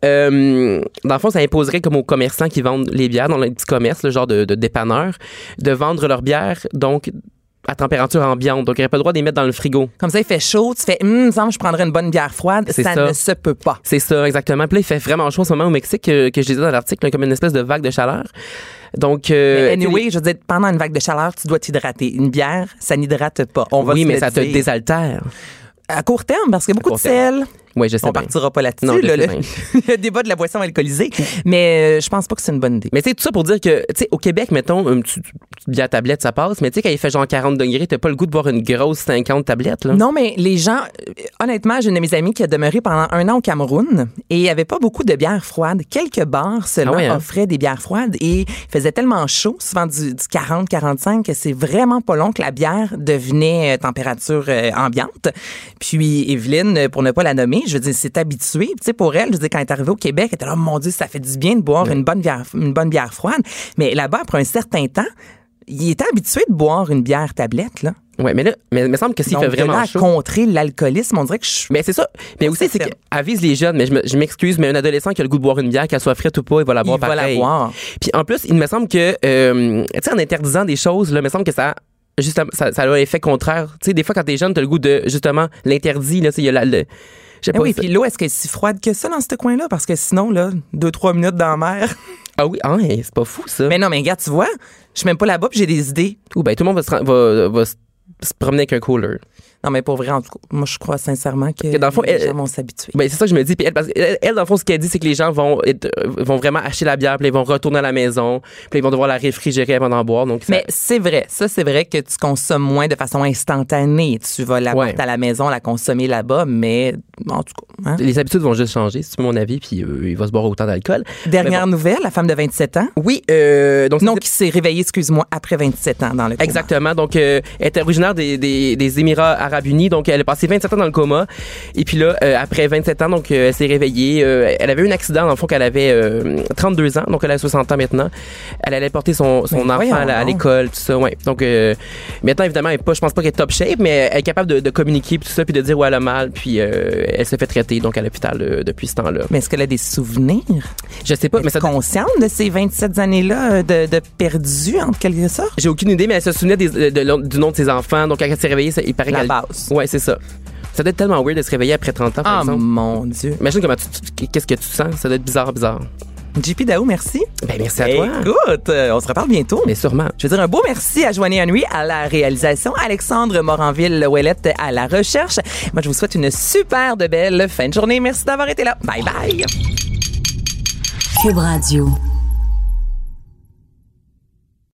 Euh, dans le fond, ça imposerait comme aux commerçants qui vendent les bières dans les petits commerces, le genre de, de dépanneurs, de vendre leurs bières donc à température ambiante. Donc, il n'y pas le droit de les mettre dans le frigo. Comme ça, il fait chaud, tu fais, hum, semble je prendrais une bonne bière froide. Ça, ça. ne se peut pas. C'est ça, exactement. Puis là, il fait vraiment chaud en ce moment au Mexique, que, que je disais dans l'article, comme une espèce de vague de chaleur. Donc, euh, Mais anyway, je veux dire, pendant une vague de chaleur, tu dois t'hydrater. Une bière, ça n'hydrate pas. On va oui, mais ça te désaltère. À court terme, parce qu'il y a beaucoup de terme. sel. Ouais, je sais On bien. partira pas là-dessus, Non, là, [laughs] le, débat de la boisson alcoolisée. Mais euh, je pense pas que c'est une bonne idée. Mais c'est tout ça pour dire que, tu sais, au Québec, mettons, une petite petite bière tablette, ça passe. Mais tu sais, quand il fait genre 40 degrés, t'as pas le goût de boire une grosse 50 tablette, là. Non, mais les gens, euh, honnêtement, j'ai une de mes amies qui a demeuré pendant un an au Cameroun et il n'y avait pas beaucoup de bières froides. Quelques bars seulement Ah ouais, hein? offraient des bières froides et il faisait tellement chaud, souvent du, du 40-45, que c'est vraiment pas long que la bière devenait euh, température euh, ambiante. Puis Evelyne, pour ne pas la nommer, je veux dire, c'est habitué. Tu sais, pour elle, je veux dire, quand elle est arrivée au Québec, elle était là, Oh mon Dieu, ça fait du bien de boire une bonne bière, une bonne bière froide. Mais là-bas, après un certain temps, il était habitué de boire une bière tablette, là. Ouais, mais là, mais il me semble que s'il fait de vraiment là à chaud. contrer l'alcoolisme, on dirait que je Mais c'est ça. Mais aussi, c'est certaine. qu'elle vise les jeunes. Mais je me- je m'excuse, mais un adolescent qui a le goût de boire une bière, qu'elle soit frette ou pas, il va la boire il va la boire. Puis en plus, il me semble que, euh, tu sais, en interdisant des choses, là, il me semble que ça. Justement, ça, ça a l'effet contraire. Tu sais, des fois, quand t'es jeune, t'as le goût de, justement, l'interdit, là, il y a la, le, je sais Eh pas. oui, puis l'eau, est-ce qu'elle est si froide que ça dans ce coin-là? Parce que sinon, là, deux, trois minutes dans la mer. ah oui, ah, ouais, c'est pas fou, ça. Mais non, mais regarde, tu vois, je suis même pas là-bas puis j'ai des idées. Ou ben, tout le monde va se, va, se promener avec un cooler. Non, mais pour vrai, en tout cas, moi, je crois sincèrement que, Que dans le fond, les elle- gens vont s'habituer. Ben, c'est ça que je me dis. Puis elle, parce elle, dans le fond, ce qu'elle dit, c'est que les gens vont, être- vont vraiment acheter la bière, puis ils vont retourner à la maison, puis ils vont devoir la réfrigérer avant d'en boire. Donc, ça- Mais c'est vrai, ça c'est vrai que tu consommes moins de façon instantanée. Tu vas la Ouais. à la maison, la consommer là-bas, mais en tout cas. hein. les habitudes vont juste changer, c'est mon avis, puis euh, il va se boire autant d'alcool. Dernière nouvelle, la femme de 27 ans. Oui, euh, donc Non, qui s'est réveillée, excuse-moi, après 27 ans dans le coma. Exactement. Donc, euh, elle était originaire des, des, des Émirats arabes unis. Donc, elle a passé 27 ans dans le coma. Et puis là, euh, après 27 ans, donc, euh, elle s'est réveillée. Euh, elle avait eu un accident, dans le fond, qu'elle avait euh, 32 ans. Donc, elle a 60 ans maintenant. Elle allait porter son, enfant à l'école, tout ça. Ouais. Donc, maintenant, évidemment, elle est pas, je pense pas qu'elle est top shape, mais elle est capable de, de communiquer, tout ça, puis de dire où elle a mal. Puis, elle s'est fait traiter, donc, à l'hôpital depuis ce temps-là. Mais est-ce qu'elle a des souvenirs? Je sais pas, mais ça, consciente de ces 27 années-là de, de perdu, en quelque sorte? J'ai aucune idée, mais elle se souvenait des- de- de- du nom de ses enfants. Donc, quand elle s'est réveillée, ça- il paraît qu'elle... base. Ouais, c'est ça. Ça doit être tellement weird de se réveiller après 30 ans, par Ah, exemple. mon Dieu. Imagine comment tu, tu- qu'est-ce que tu sens. Ça doit être bizarre, bizarre. JP Daou, merci. Ben, merci à toi. Écoute, euh, on se reparle bientôt. Mais sûrement. Je veux dire un beau merci à Joanie Henry à la réalisation, Alexandre Moranville-Ouellette à la recherche. Moi, je vous souhaite une super de belle fin de journée. Merci d'avoir été là. Bye bye. Cube Radio.